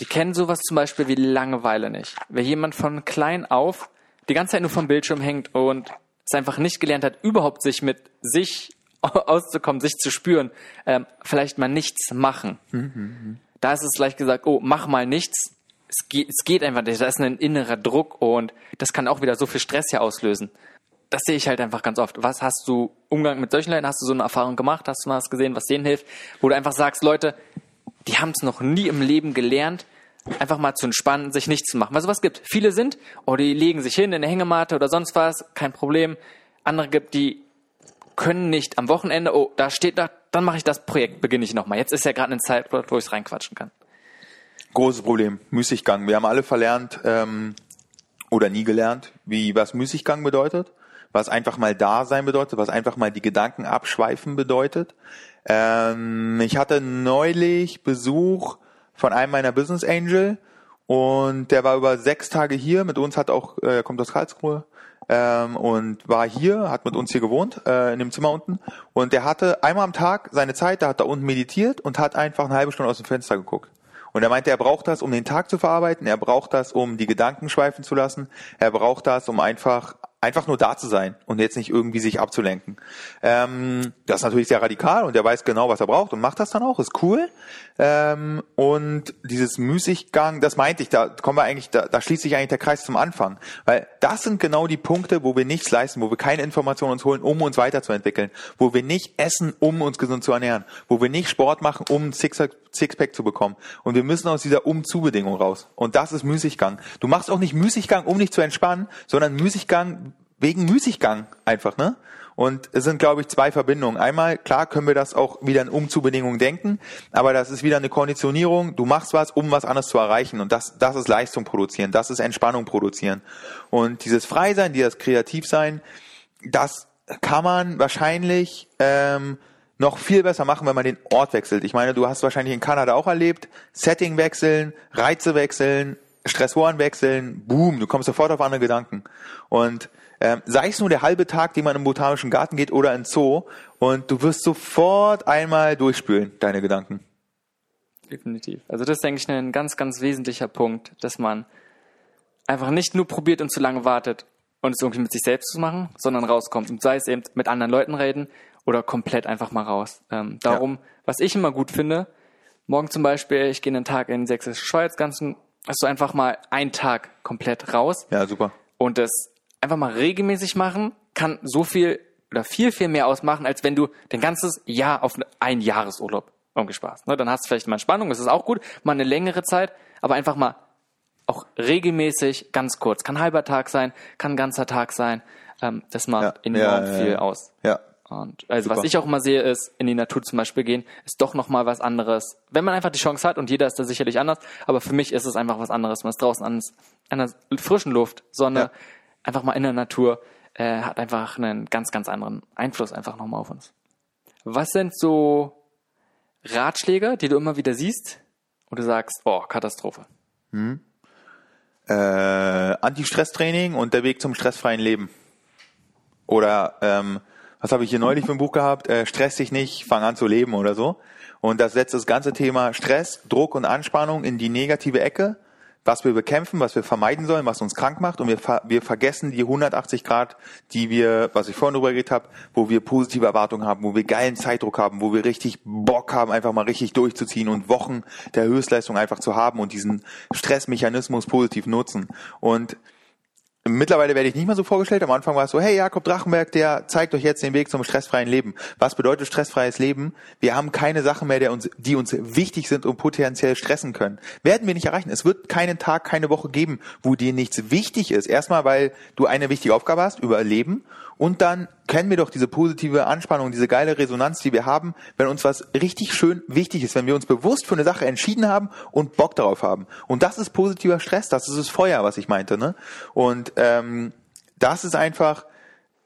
Die kennen sowas zum Beispiel wie Langeweile nicht. Wer jemand von klein auf die ganze Zeit nur vom Bildschirm hängt und es einfach nicht gelernt hat, überhaupt sich mit sich auszukommen, sich zu spüren, ähm, vielleicht mal nichts machen. Mhm. Da ist es leicht gesagt, oh, mach mal nichts. Es geht, es geht einfach nicht. Da ist ein innerer Druck und das kann auch wieder so viel Stress hier auslösen. Das sehe ich halt einfach ganz oft. Was hast du Umgang mit solchen Leuten? Hast du so eine Erfahrung gemacht? Hast du mal was gesehen, was denen hilft? Wo du einfach sagst, Leute, die haben es noch nie im Leben gelernt, einfach mal zu entspannen, sich nichts zu machen. Weil sowas gibt. Viele sind, oh, die legen sich hin in eine Hängematte oder sonst was, kein Problem. Andere gibt, die können nicht am Wochenende, oh, da steht da, dann mache ich das Projekt, beginne ich nochmal. Jetzt ist ja gerade eine Zeit, wo ich es reinquatschen kann. Großes Problem, Müßiggang. Wir haben alle verlernt ähm, oder nie gelernt, wie was Müßiggang bedeutet, was einfach mal da sein bedeutet, was einfach mal die Gedanken abschweifen bedeutet. Ähm, ich hatte neulich Besuch von einem meiner Business Angel und der war über sechs Tage hier. Mit uns hat auch, äh, kommt aus Karlsruhe ähm, und war hier, hat mit uns hier gewohnt, äh, in dem Zimmer unten. Und der hatte einmal am Tag seine Zeit, da hat da unten meditiert und hat einfach eine halbe Stunde aus dem Fenster geguckt. Und er meinte, er braucht das, um den Tag zu verarbeiten, er braucht das, um die Gedanken schweifen zu lassen, er braucht das, um einfach einfach nur da zu sein und jetzt nicht irgendwie sich abzulenken. Ähm, das ist natürlich sehr radikal und er weiß genau, was er braucht und macht das dann auch, ist cool. Ähm, und dieses Müßiggang, das meinte ich, da kommen wir eigentlich, da, da schließt sich eigentlich der Kreis zum Anfang. Weil das sind genau die Punkte, wo wir nichts leisten, wo wir keine Informationen uns holen, um uns weiterzuentwickeln, wo wir nicht essen, um uns gesund zu ernähren, wo wir nicht Sport machen, um ein Sixpack zu bekommen. Und wir müssen aus dieser Um-Zu-Bedingung raus. Und das ist Müßiggang. Du machst auch nicht Müßiggang, um dich zu entspannen, sondern Müßiggang wegen Müßiggang einfach, ne? Und es sind, glaube ich, zwei Verbindungen. Einmal, klar können wir das auch wieder in Umzubedingungen denken, aber das ist wieder eine Konditionierung. Du machst was, um was anderes zu erreichen. Und das, das ist Leistung produzieren, das ist Entspannung produzieren. Und dieses Freisein, dieses Kreativsein, das kann man wahrscheinlich ähm, noch viel besser machen, wenn man den Ort wechselt. Ich meine, du hast wahrscheinlich in Kanada auch erlebt, Setting wechseln, Reize wechseln, Stressoren wechseln, boom, du kommst sofort auf andere Gedanken. Und ähm, sei es nur der halbe Tag, den man im botanischen Garten geht oder in Zoo und du wirst sofort einmal durchspülen, deine Gedanken. Definitiv. Also das ist, denke ich, ein ganz, ganz wesentlicher Punkt, dass man einfach nicht nur probiert und zu lange wartet und es irgendwie mit sich selbst zu machen, sondern rauskommt. Und sei es eben mit anderen Leuten reden oder komplett einfach mal raus. Ähm, darum, ja. was ich immer gut finde, morgen zum Beispiel, ich gehe einen Tag in Sächsische Schweiz, ganzen, hast du einfach mal einen Tag komplett raus. Ja, super. Und das einfach mal regelmäßig machen, kann so viel oder viel, viel mehr ausmachen, als wenn du dein ganzes Jahr auf einen Jahresurlaub irgendwie Spaß. Ne? Dann hast du vielleicht mal Entspannung, das ist auch gut, mal eine längere Zeit, aber einfach mal auch regelmäßig, ganz kurz. Kann halber Tag sein, kann ein ganzer Tag sein. Ähm, das macht ja, enorm ja, ja, viel aus. Ja. Und also was ich auch immer sehe, ist in die Natur zum Beispiel gehen, ist doch noch mal was anderes. Wenn man einfach die Chance hat und jeder ist da sicherlich anders, aber für mich ist es einfach was anderes. Man ist draußen an, an der frischen Luft, Sonne, einfach mal in der Natur, äh, hat einfach einen ganz, ganz anderen Einfluss einfach nochmal auf uns. Was sind so Ratschläge, die du immer wieder siehst und du sagst, oh, Katastrophe? Hm äh, Anti-Stress-Training und der Weg zum stressfreien Leben. Oder ähm, was habe ich hier neulich für ein Buch gehabt? Äh, Stress dich nicht, fang an zu leben oder so. Und das setzt das ganze Thema Stress, Druck und Anspannung in die negative Ecke was wir bekämpfen, was wir vermeiden sollen, was uns krank macht und wir, wir vergessen die 180 Grad, die wir, was ich vorhin drüber geredet habe, wo wir positive Erwartungen haben, wo wir geilen Zeitdruck haben, wo wir richtig Bock haben, einfach mal richtig durchzuziehen und Wochen der Höchstleistung einfach zu haben und diesen Stressmechanismus positiv nutzen. Und Mittlerweile werde ich nicht mehr so vorgestellt. Am Anfang war es so, hey, Jakob Drachenberg, der zeigt euch jetzt den Weg zum stressfreien Leben. Was bedeutet stressfreies Leben? Wir haben keine Sachen mehr, uns, die uns wichtig sind und potenziell stressen können. Werden wir nicht erreichen. Es wird keinen Tag, keine Woche geben, wo dir nichts wichtig ist. Erstmal, weil du eine wichtige Aufgabe hast, überleben und dann kennen wir doch diese positive Anspannung, diese geile Resonanz, die wir haben, wenn uns was richtig schön wichtig ist, wenn wir uns bewusst für eine Sache entschieden haben und Bock darauf haben. Und das ist positiver Stress, das ist das Feuer, was ich meinte. Ne? Und ähm, das ist einfach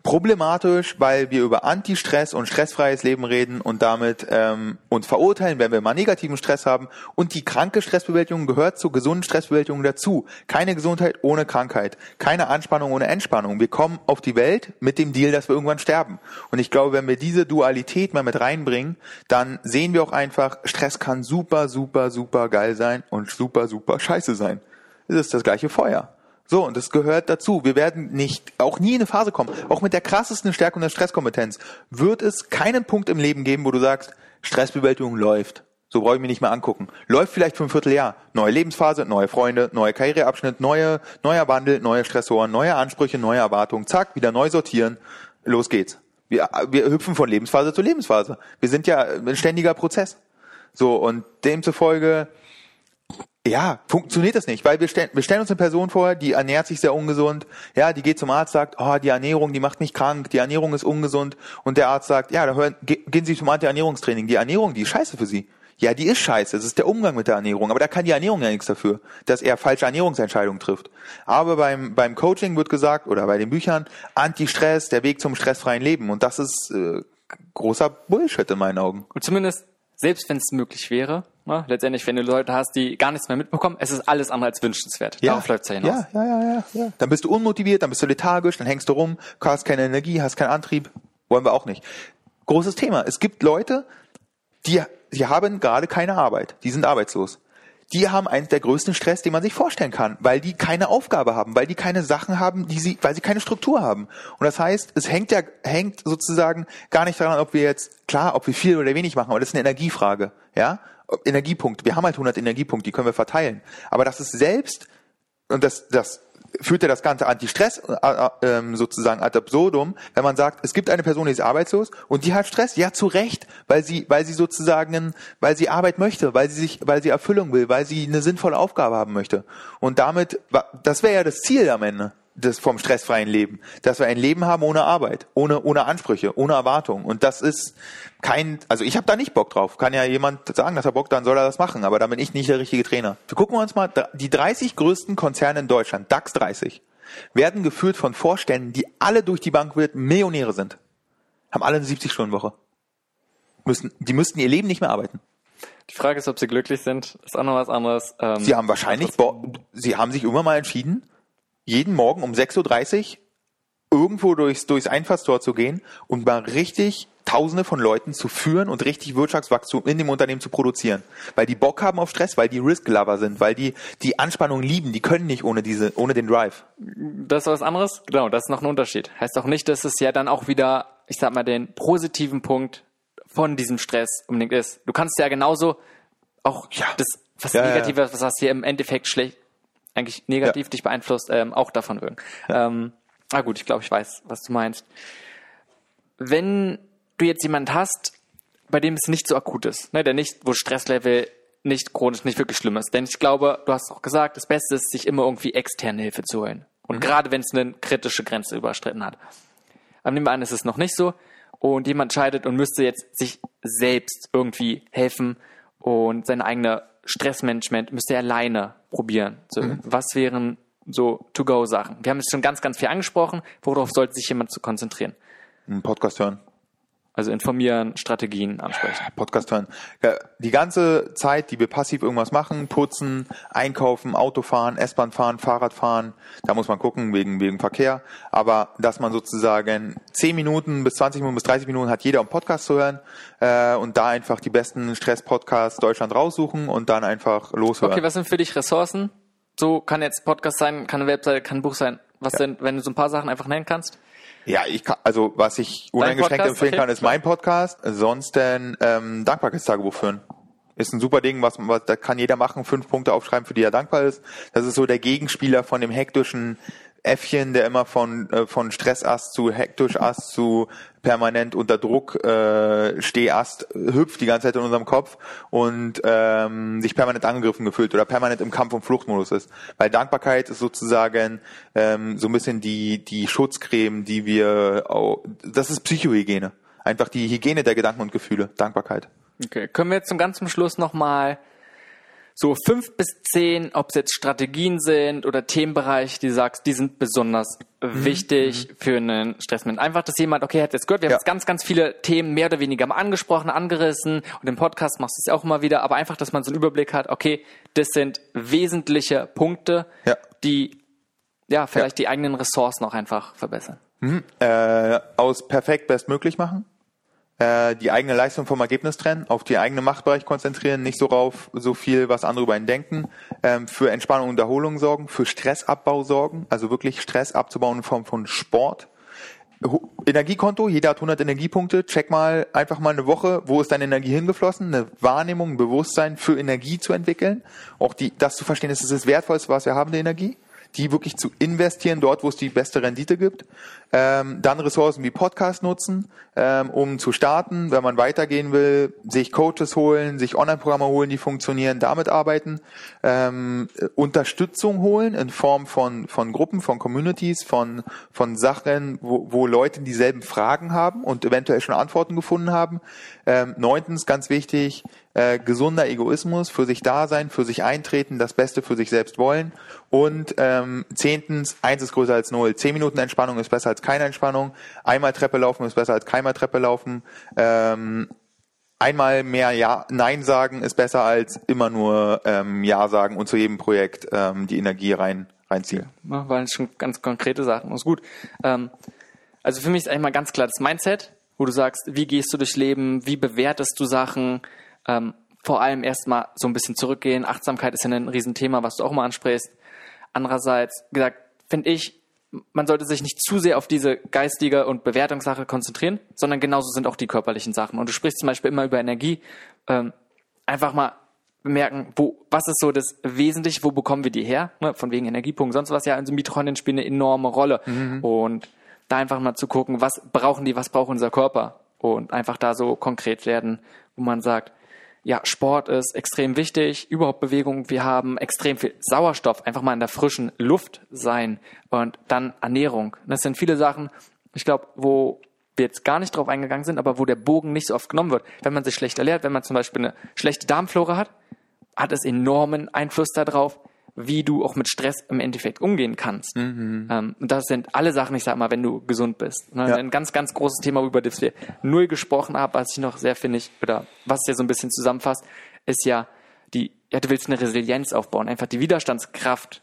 problematisch, weil wir über Anti-Stress und stressfreies Leben reden und damit ähm, uns verurteilen, wenn wir mal negativen Stress haben. Und die kranke Stressbewältigung gehört zur gesunden Stressbewältigung dazu. Keine Gesundheit ohne Krankheit, keine Anspannung ohne Entspannung. Wir kommen auf die Welt mit dem Deal, dass wir irgendwann sterben. Und ich glaube, wenn wir diese Dualität mal mit reinbringen, dann sehen wir auch einfach, Stress kann super, super, super geil sein und super, super scheiße sein. Es ist das gleiche Feuer. So, und das gehört dazu. Wir werden nicht, auch nie in eine Phase kommen, auch mit der krassesten Stärkung der Stresskompetenz, wird es keinen Punkt im Leben geben, wo du sagst, Stressbewältigung läuft. So brauche ich mir nicht mehr angucken. Läuft vielleicht für ein Vierteljahr. Neue Lebensphase, neue Freunde, neuer Karriereabschnitt, neue, neuer Wandel, neue Stressoren, neue Ansprüche, neue Erwartungen. Zack, wieder neu sortieren. Los geht's. Wir, wir hüpfen von Lebensphase zu Lebensphase. Wir sind ja ein ständiger Prozess. So, und demzufolge, ja, funktioniert das nicht, weil wir stellen, wir stellen uns eine Person vor, die ernährt sich sehr ungesund, ja, die geht zum Arzt, sagt, oh, die Ernährung, die macht mich krank, die Ernährung ist ungesund und der Arzt sagt, ja, da hören, gehen Sie zum Anti-Ernährungstraining, die Ernährung, die ist scheiße für Sie. Ja, die ist scheiße, das ist der Umgang mit der Ernährung, aber da kann die Ernährung ja nichts dafür, dass er falsche Ernährungsentscheidungen trifft. Aber beim, beim Coaching wird gesagt, oder bei den Büchern, Anti-Stress, der Weg zum stressfreien Leben und das ist äh, großer Bullshit in meinen Augen. Und zumindest, selbst wenn es möglich wäre, Ne? Letztendlich, wenn du Leute hast, die gar nichts mehr mitbekommen, es ist alles andere als wünschenswert. Ja. Darauf läuft's ja hinaus. Ja, ja, ja, ja, ja. Dann bist du unmotiviert, dann bist du lethargisch, dann hängst du rum, hast keine Energie, hast keinen Antrieb. Wollen wir auch nicht. Großes Thema. Es gibt Leute, die, die haben gerade keine Arbeit. Die sind arbeitslos die haben eins der größten Stress, den man sich vorstellen kann, weil die keine Aufgabe haben, weil die keine Sachen haben, die sie, weil sie keine Struktur haben. Und das heißt, es hängt ja, hängt sozusagen gar nicht daran, ob wir jetzt, klar, ob wir viel oder wenig machen, aber das ist eine Energiefrage, ja? Energiepunkte. Wir haben halt 100 Energiepunkte, die können wir verteilen. Aber das ist selbst, und das, das führt ja das ganze Anti-Stress äh, äh, ähm, sozusagen ad absurdum, wenn man sagt, es gibt eine Person, die ist arbeitslos und die hat Stress, ja zu Recht, weil sie, weil sie sozusagen, weil sie Arbeit möchte, weil sie sich, weil sie Erfüllung will, weil sie eine sinnvolle Aufgabe haben möchte. Und damit, das wäre ja das Ziel am Ende des vom stressfreien Leben, dass wir ein Leben haben ohne Arbeit, ohne ohne Ansprüche, ohne Erwartungen und das ist kein also ich habe da nicht Bock drauf. Kann ja jemand sagen, dass er Bock, dann soll er das machen, aber da bin ich nicht der richtige Trainer. Wir gucken uns mal die 30 größten Konzerne in Deutschland, DAX 30, werden geführt von Vorständen, die alle durch die Bank wird Millionäre sind. Haben alle eine 70 Stunden Woche. Müssen die müssten ihr Leben nicht mehr arbeiten. Die Frage ist, ob sie glücklich sind. ist auch noch was anderes. Ähm, sie haben wahrscheinlich, sie haben sich immer mal entschieden, jeden Morgen um 6.30 Uhr irgendwo durchs, durchs Einfallstor zu gehen und mal richtig Tausende von Leuten zu führen und richtig Wirtschaftswachstum in dem Unternehmen zu produzieren. Weil die Bock haben auf Stress, weil die Risk-Lover sind, weil die die Anspannung lieben, die können nicht ohne diese, ohne den Drive. Das ist was anderes? Genau, das ist noch ein Unterschied. Heißt auch nicht, dass es ja dann auch wieder, ich sag mal, den positiven Punkt von diesem Stress unbedingt ist. Du kannst ja genauso auch ja. das, was ja, Negatives, was hast hier im Endeffekt schlecht, eigentlich negativ dich beeinflusst, ähm, auch davon wirken. Ähm, ah gut, ich glaube, ich weiß, was du meinst. Wenn du jetzt jemand hast, bei dem es nicht so akut ist, ne, der nicht, wo Stresslevel nicht chronisch, nicht wirklich schlimm ist. Denn ich glaube, du hast auch gesagt, das Beste ist, sich immer irgendwie externe Hilfe zu holen. Und mhm. gerade wenn es eine kritische Grenze überstritten hat. Aber nehmen wir an, es ist noch nicht so. Und jemand scheidet und müsste jetzt sich selbst irgendwie helfen und sein eigene Stressmanagement müsste er alleine probieren. So, mhm. Was wären so To-Go-Sachen? Wir haben jetzt schon ganz, ganz viel angesprochen. Worauf sollte sich jemand zu konzentrieren? Einen Podcast hören. Also informieren, Strategien ansprechen. Podcast hören. Die ganze Zeit, die wir passiv irgendwas machen, putzen, einkaufen, Auto fahren, S-Bahn fahren, Fahrrad fahren, da muss man gucken wegen, wegen Verkehr. Aber dass man sozusagen 10 Minuten bis 20 Minuten bis 30 Minuten hat jeder, um Podcast zu hören äh, und da einfach die besten Stress-Podcasts Deutschland raussuchen und dann einfach loshören. Okay, was sind für dich Ressourcen? So kann jetzt Podcast sein, kann eine Webseite, kann ein Buch sein. Was ja. sind, wenn du so ein paar Sachen einfach nennen kannst? Ja, ich kann, also was ich uneingeschränkt empfehlen kann, ist mein Podcast. Ansonsten ähm, Dankbarkeitstagebuch führen. Ist ein super Ding, was, was da kann jeder machen, fünf Punkte aufschreiben, für die er dankbar ist. Das ist so der Gegenspieler von dem hektischen Äffchen, der immer von, äh, von Stressast zu Hektischast zu permanent unter Druck äh, Stehast hüpft die ganze Zeit in unserem Kopf und ähm, sich permanent angegriffen gefühlt oder permanent im Kampf- und Fluchtmodus ist. Weil Dankbarkeit ist sozusagen ähm, so ein bisschen die, die Schutzcreme, die wir, auch, das ist Psychohygiene. Einfach die Hygiene der Gedanken und Gefühle. Dankbarkeit. Okay, können wir jetzt zum ganz zum Schluss nochmal so fünf bis zehn, ob es jetzt Strategien sind oder Themenbereiche, die du sagst, die sind besonders mhm. wichtig mhm. für einen Stressmanagement. Einfach, dass jemand, okay, hat jetzt gehört, wir ja. haben jetzt ganz, ganz viele Themen mehr oder weniger mal angesprochen, angerissen und im Podcast machst du es auch immer wieder, aber einfach, dass man so einen Überblick hat, okay, das sind wesentliche Punkte, ja. die ja vielleicht ja. die eigenen Ressourcen auch einfach verbessern. Mhm. Äh, aus perfekt bestmöglich machen äh, die eigene Leistung vom Ergebnis trennen, auf die eigene Machtbereich konzentrieren, nicht so rauf so viel, was andere über ihn denken, ähm, für Entspannung und Erholung sorgen, für Stressabbau sorgen, also wirklich Stress abzubauen in Form von Sport. Energiekonto, jeder hat 100 Energiepunkte, check mal einfach mal eine Woche, wo ist deine Energie hingeflossen, eine Wahrnehmung, ein Bewusstsein für Energie zu entwickeln, auch die, das zu verstehen, das ist das Wertvollste, was wir haben, die Energie die wirklich zu investieren, dort, wo es die beste Rendite gibt. Ähm, dann Ressourcen wie Podcast nutzen, ähm, um zu starten. Wenn man weitergehen will, sich Coaches holen, sich Online-Programme holen, die funktionieren, damit arbeiten. Ähm, Unterstützung holen in Form von, von Gruppen, von Communities, von, von Sachen, wo, wo Leute dieselben Fragen haben und eventuell schon Antworten gefunden haben. Ähm, neuntens, ganz wichtig, äh, gesunder Egoismus, für sich da sein, für sich eintreten, das Beste für sich selbst wollen. Und ähm, zehntens, eins ist größer als null. Zehn Minuten Entspannung ist besser als keine Entspannung. Einmal Treppe laufen ist besser als keinmal Treppe laufen. Ähm, einmal mehr Ja, Nein sagen ist besser als immer nur ähm, Ja sagen und zu jedem Projekt ähm, die Energie rein reinziehen. Ja, waren schon ganz konkrete Sachen. Das ist gut. Ähm, also für mich ist eigentlich mal ganz klar das Mindset, wo du sagst, wie gehst du durchs Leben, wie bewertest du Sachen, ähm, vor allem erstmal so ein bisschen zurückgehen. Achtsamkeit ist ja ein Riesenthema, was du auch mal ansprichst. Andererseits, gesagt, finde ich, man sollte sich nicht zu sehr auf diese geistige und Bewertungssache konzentrieren, sondern genauso sind auch die körperlichen Sachen. Und du sprichst zum Beispiel immer über Energie. Ähm, einfach mal bemerken, wo, was ist so das Wesentliche, wo bekommen wir die her? Ne, von wegen Energiepunkt, sonst was ja, also Mitochondrien spielen eine enorme Rolle. Mhm. Und da einfach mal zu gucken, was brauchen die, was braucht unser Körper? Und einfach da so konkret werden, wo man sagt, ja, Sport ist extrem wichtig, überhaupt Bewegung. Wir haben extrem viel Sauerstoff, einfach mal in der frischen Luft sein und dann Ernährung. Das sind viele Sachen, ich glaube, wo wir jetzt gar nicht drauf eingegangen sind, aber wo der Bogen nicht so oft genommen wird. Wenn man sich schlecht ernährt, wenn man zum Beispiel eine schlechte Darmflora hat, hat es enormen Einfluss darauf, wie du auch mit Stress im Endeffekt umgehen kannst. Mhm. Ähm, und das sind alle Sachen, ich sag mal, wenn du gesund bist. Ne? Ja. Ein ganz, ganz großes Thema, über das wir null gesprochen haben, was ich noch sehr finde, ich, oder was ja so ein bisschen zusammenfasst, ist ja die, ja, du willst eine Resilienz aufbauen, einfach die Widerstandskraft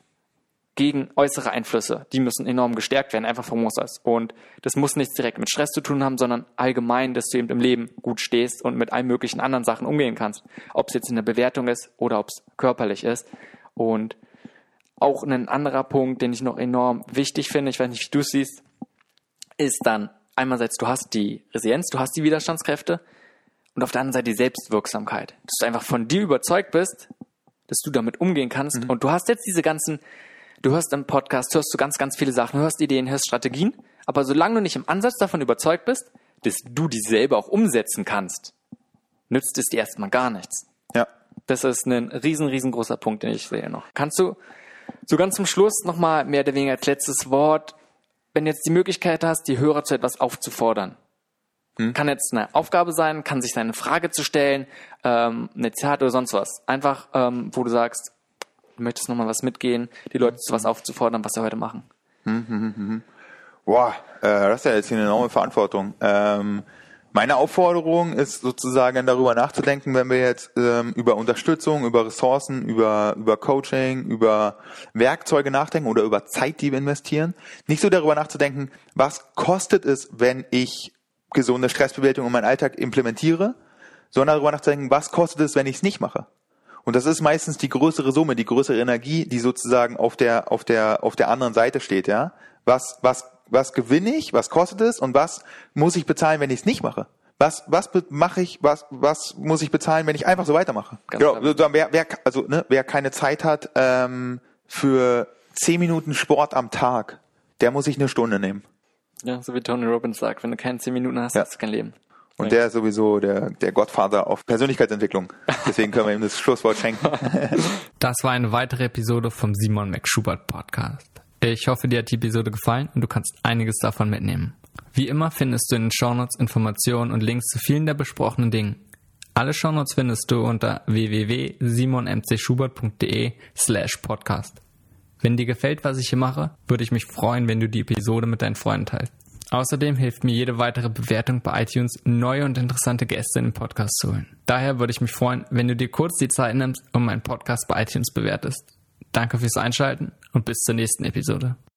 gegen äußere Einflüsse. Die müssen enorm gestärkt werden, einfach vom Muss aus. Und das muss nichts direkt mit Stress zu tun haben, sondern allgemein, dass du eben im Leben gut stehst und mit allen möglichen anderen Sachen umgehen kannst. Ob es jetzt in der Bewertung ist oder ob es körperlich ist. Und auch ein anderer Punkt, den ich noch enorm wichtig finde, ich weiß nicht, wie du es siehst, ist dann einerseits, du hast die Resilienz, du hast die Widerstandskräfte und auf der anderen Seite die Selbstwirksamkeit. Dass du einfach von dir überzeugt bist, dass du damit umgehen kannst. Mhm. Und du hast jetzt diese ganzen, du hörst im Podcast, hörst du ganz, ganz viele Sachen, hörst Ideen, hörst Strategien, aber solange du nicht im Ansatz davon überzeugt bist, dass du die selber auch umsetzen kannst, nützt es dir erstmal gar nichts. Ja. Das ist ein riesen, riesengroßer Punkt, den ich sehe noch. Kannst du so ganz zum Schluss nochmal mehr oder weniger als letztes Wort, wenn du jetzt die Möglichkeit hast, die Hörer zu etwas aufzufordern, hm. Kann jetzt eine Aufgabe sein, kann sich seine Frage zu stellen, ähm, eine Zitat oder sonst was. Einfach, ähm, wo du sagst, du möchtest nochmal was mitgehen, die Leute zu was aufzufordern, was sie heute machen. Hm, hm, hm, hm. Boah, äh, das ist ja jetzt eine enorme Verantwortung. Ähm, meine Aufforderung ist sozusagen darüber nachzudenken, wenn wir jetzt ähm, über Unterstützung, über Ressourcen, über, über Coaching, über Werkzeuge nachdenken oder über Zeit, die wir investieren, nicht so darüber nachzudenken, was kostet es, wenn ich gesunde Stressbewältigung in meinen Alltag implementiere, sondern darüber nachzudenken, was kostet es, wenn ich es nicht mache. Und das ist meistens die größere Summe, die größere Energie, die sozusagen auf der, auf der, auf der anderen Seite steht, ja. Was, was, was gewinne ich? Was kostet es? Und was muss ich bezahlen, wenn ich es nicht mache? Was, was mache ich, was, was muss ich bezahlen, wenn ich einfach so weitermache? Ganz genau. Wer, wer, also, ne, wer keine Zeit hat, ähm, für zehn Minuten Sport am Tag, der muss sich eine Stunde nehmen. Ja, so wie Tony Robbins sagt, wenn du keine zehn Minuten hast, ja. hast du kein Leben. Und der ist sowieso der, der Gottvater auf Persönlichkeitsentwicklung. Deswegen können wir ihm das Schlusswort schenken. Das war eine weitere Episode vom Simon McSchubert Podcast. Ich hoffe, dir hat die Episode gefallen und du kannst einiges davon mitnehmen. Wie immer findest du in den Shownotes Informationen und Links zu vielen der besprochenen Dingen. Alle Shownotes findest du unter www.simonmcschubert.de slash podcast. Wenn dir gefällt, was ich hier mache, würde ich mich freuen, wenn du die Episode mit deinen Freunden teilst. Außerdem hilft mir jede weitere Bewertung bei iTunes, neue und interessante Gäste in den Podcast zu holen. Daher würde ich mich freuen, wenn du dir kurz die Zeit nimmst und meinen Podcast bei iTunes bewertest. Danke fürs Einschalten und bis zur nächsten Episode.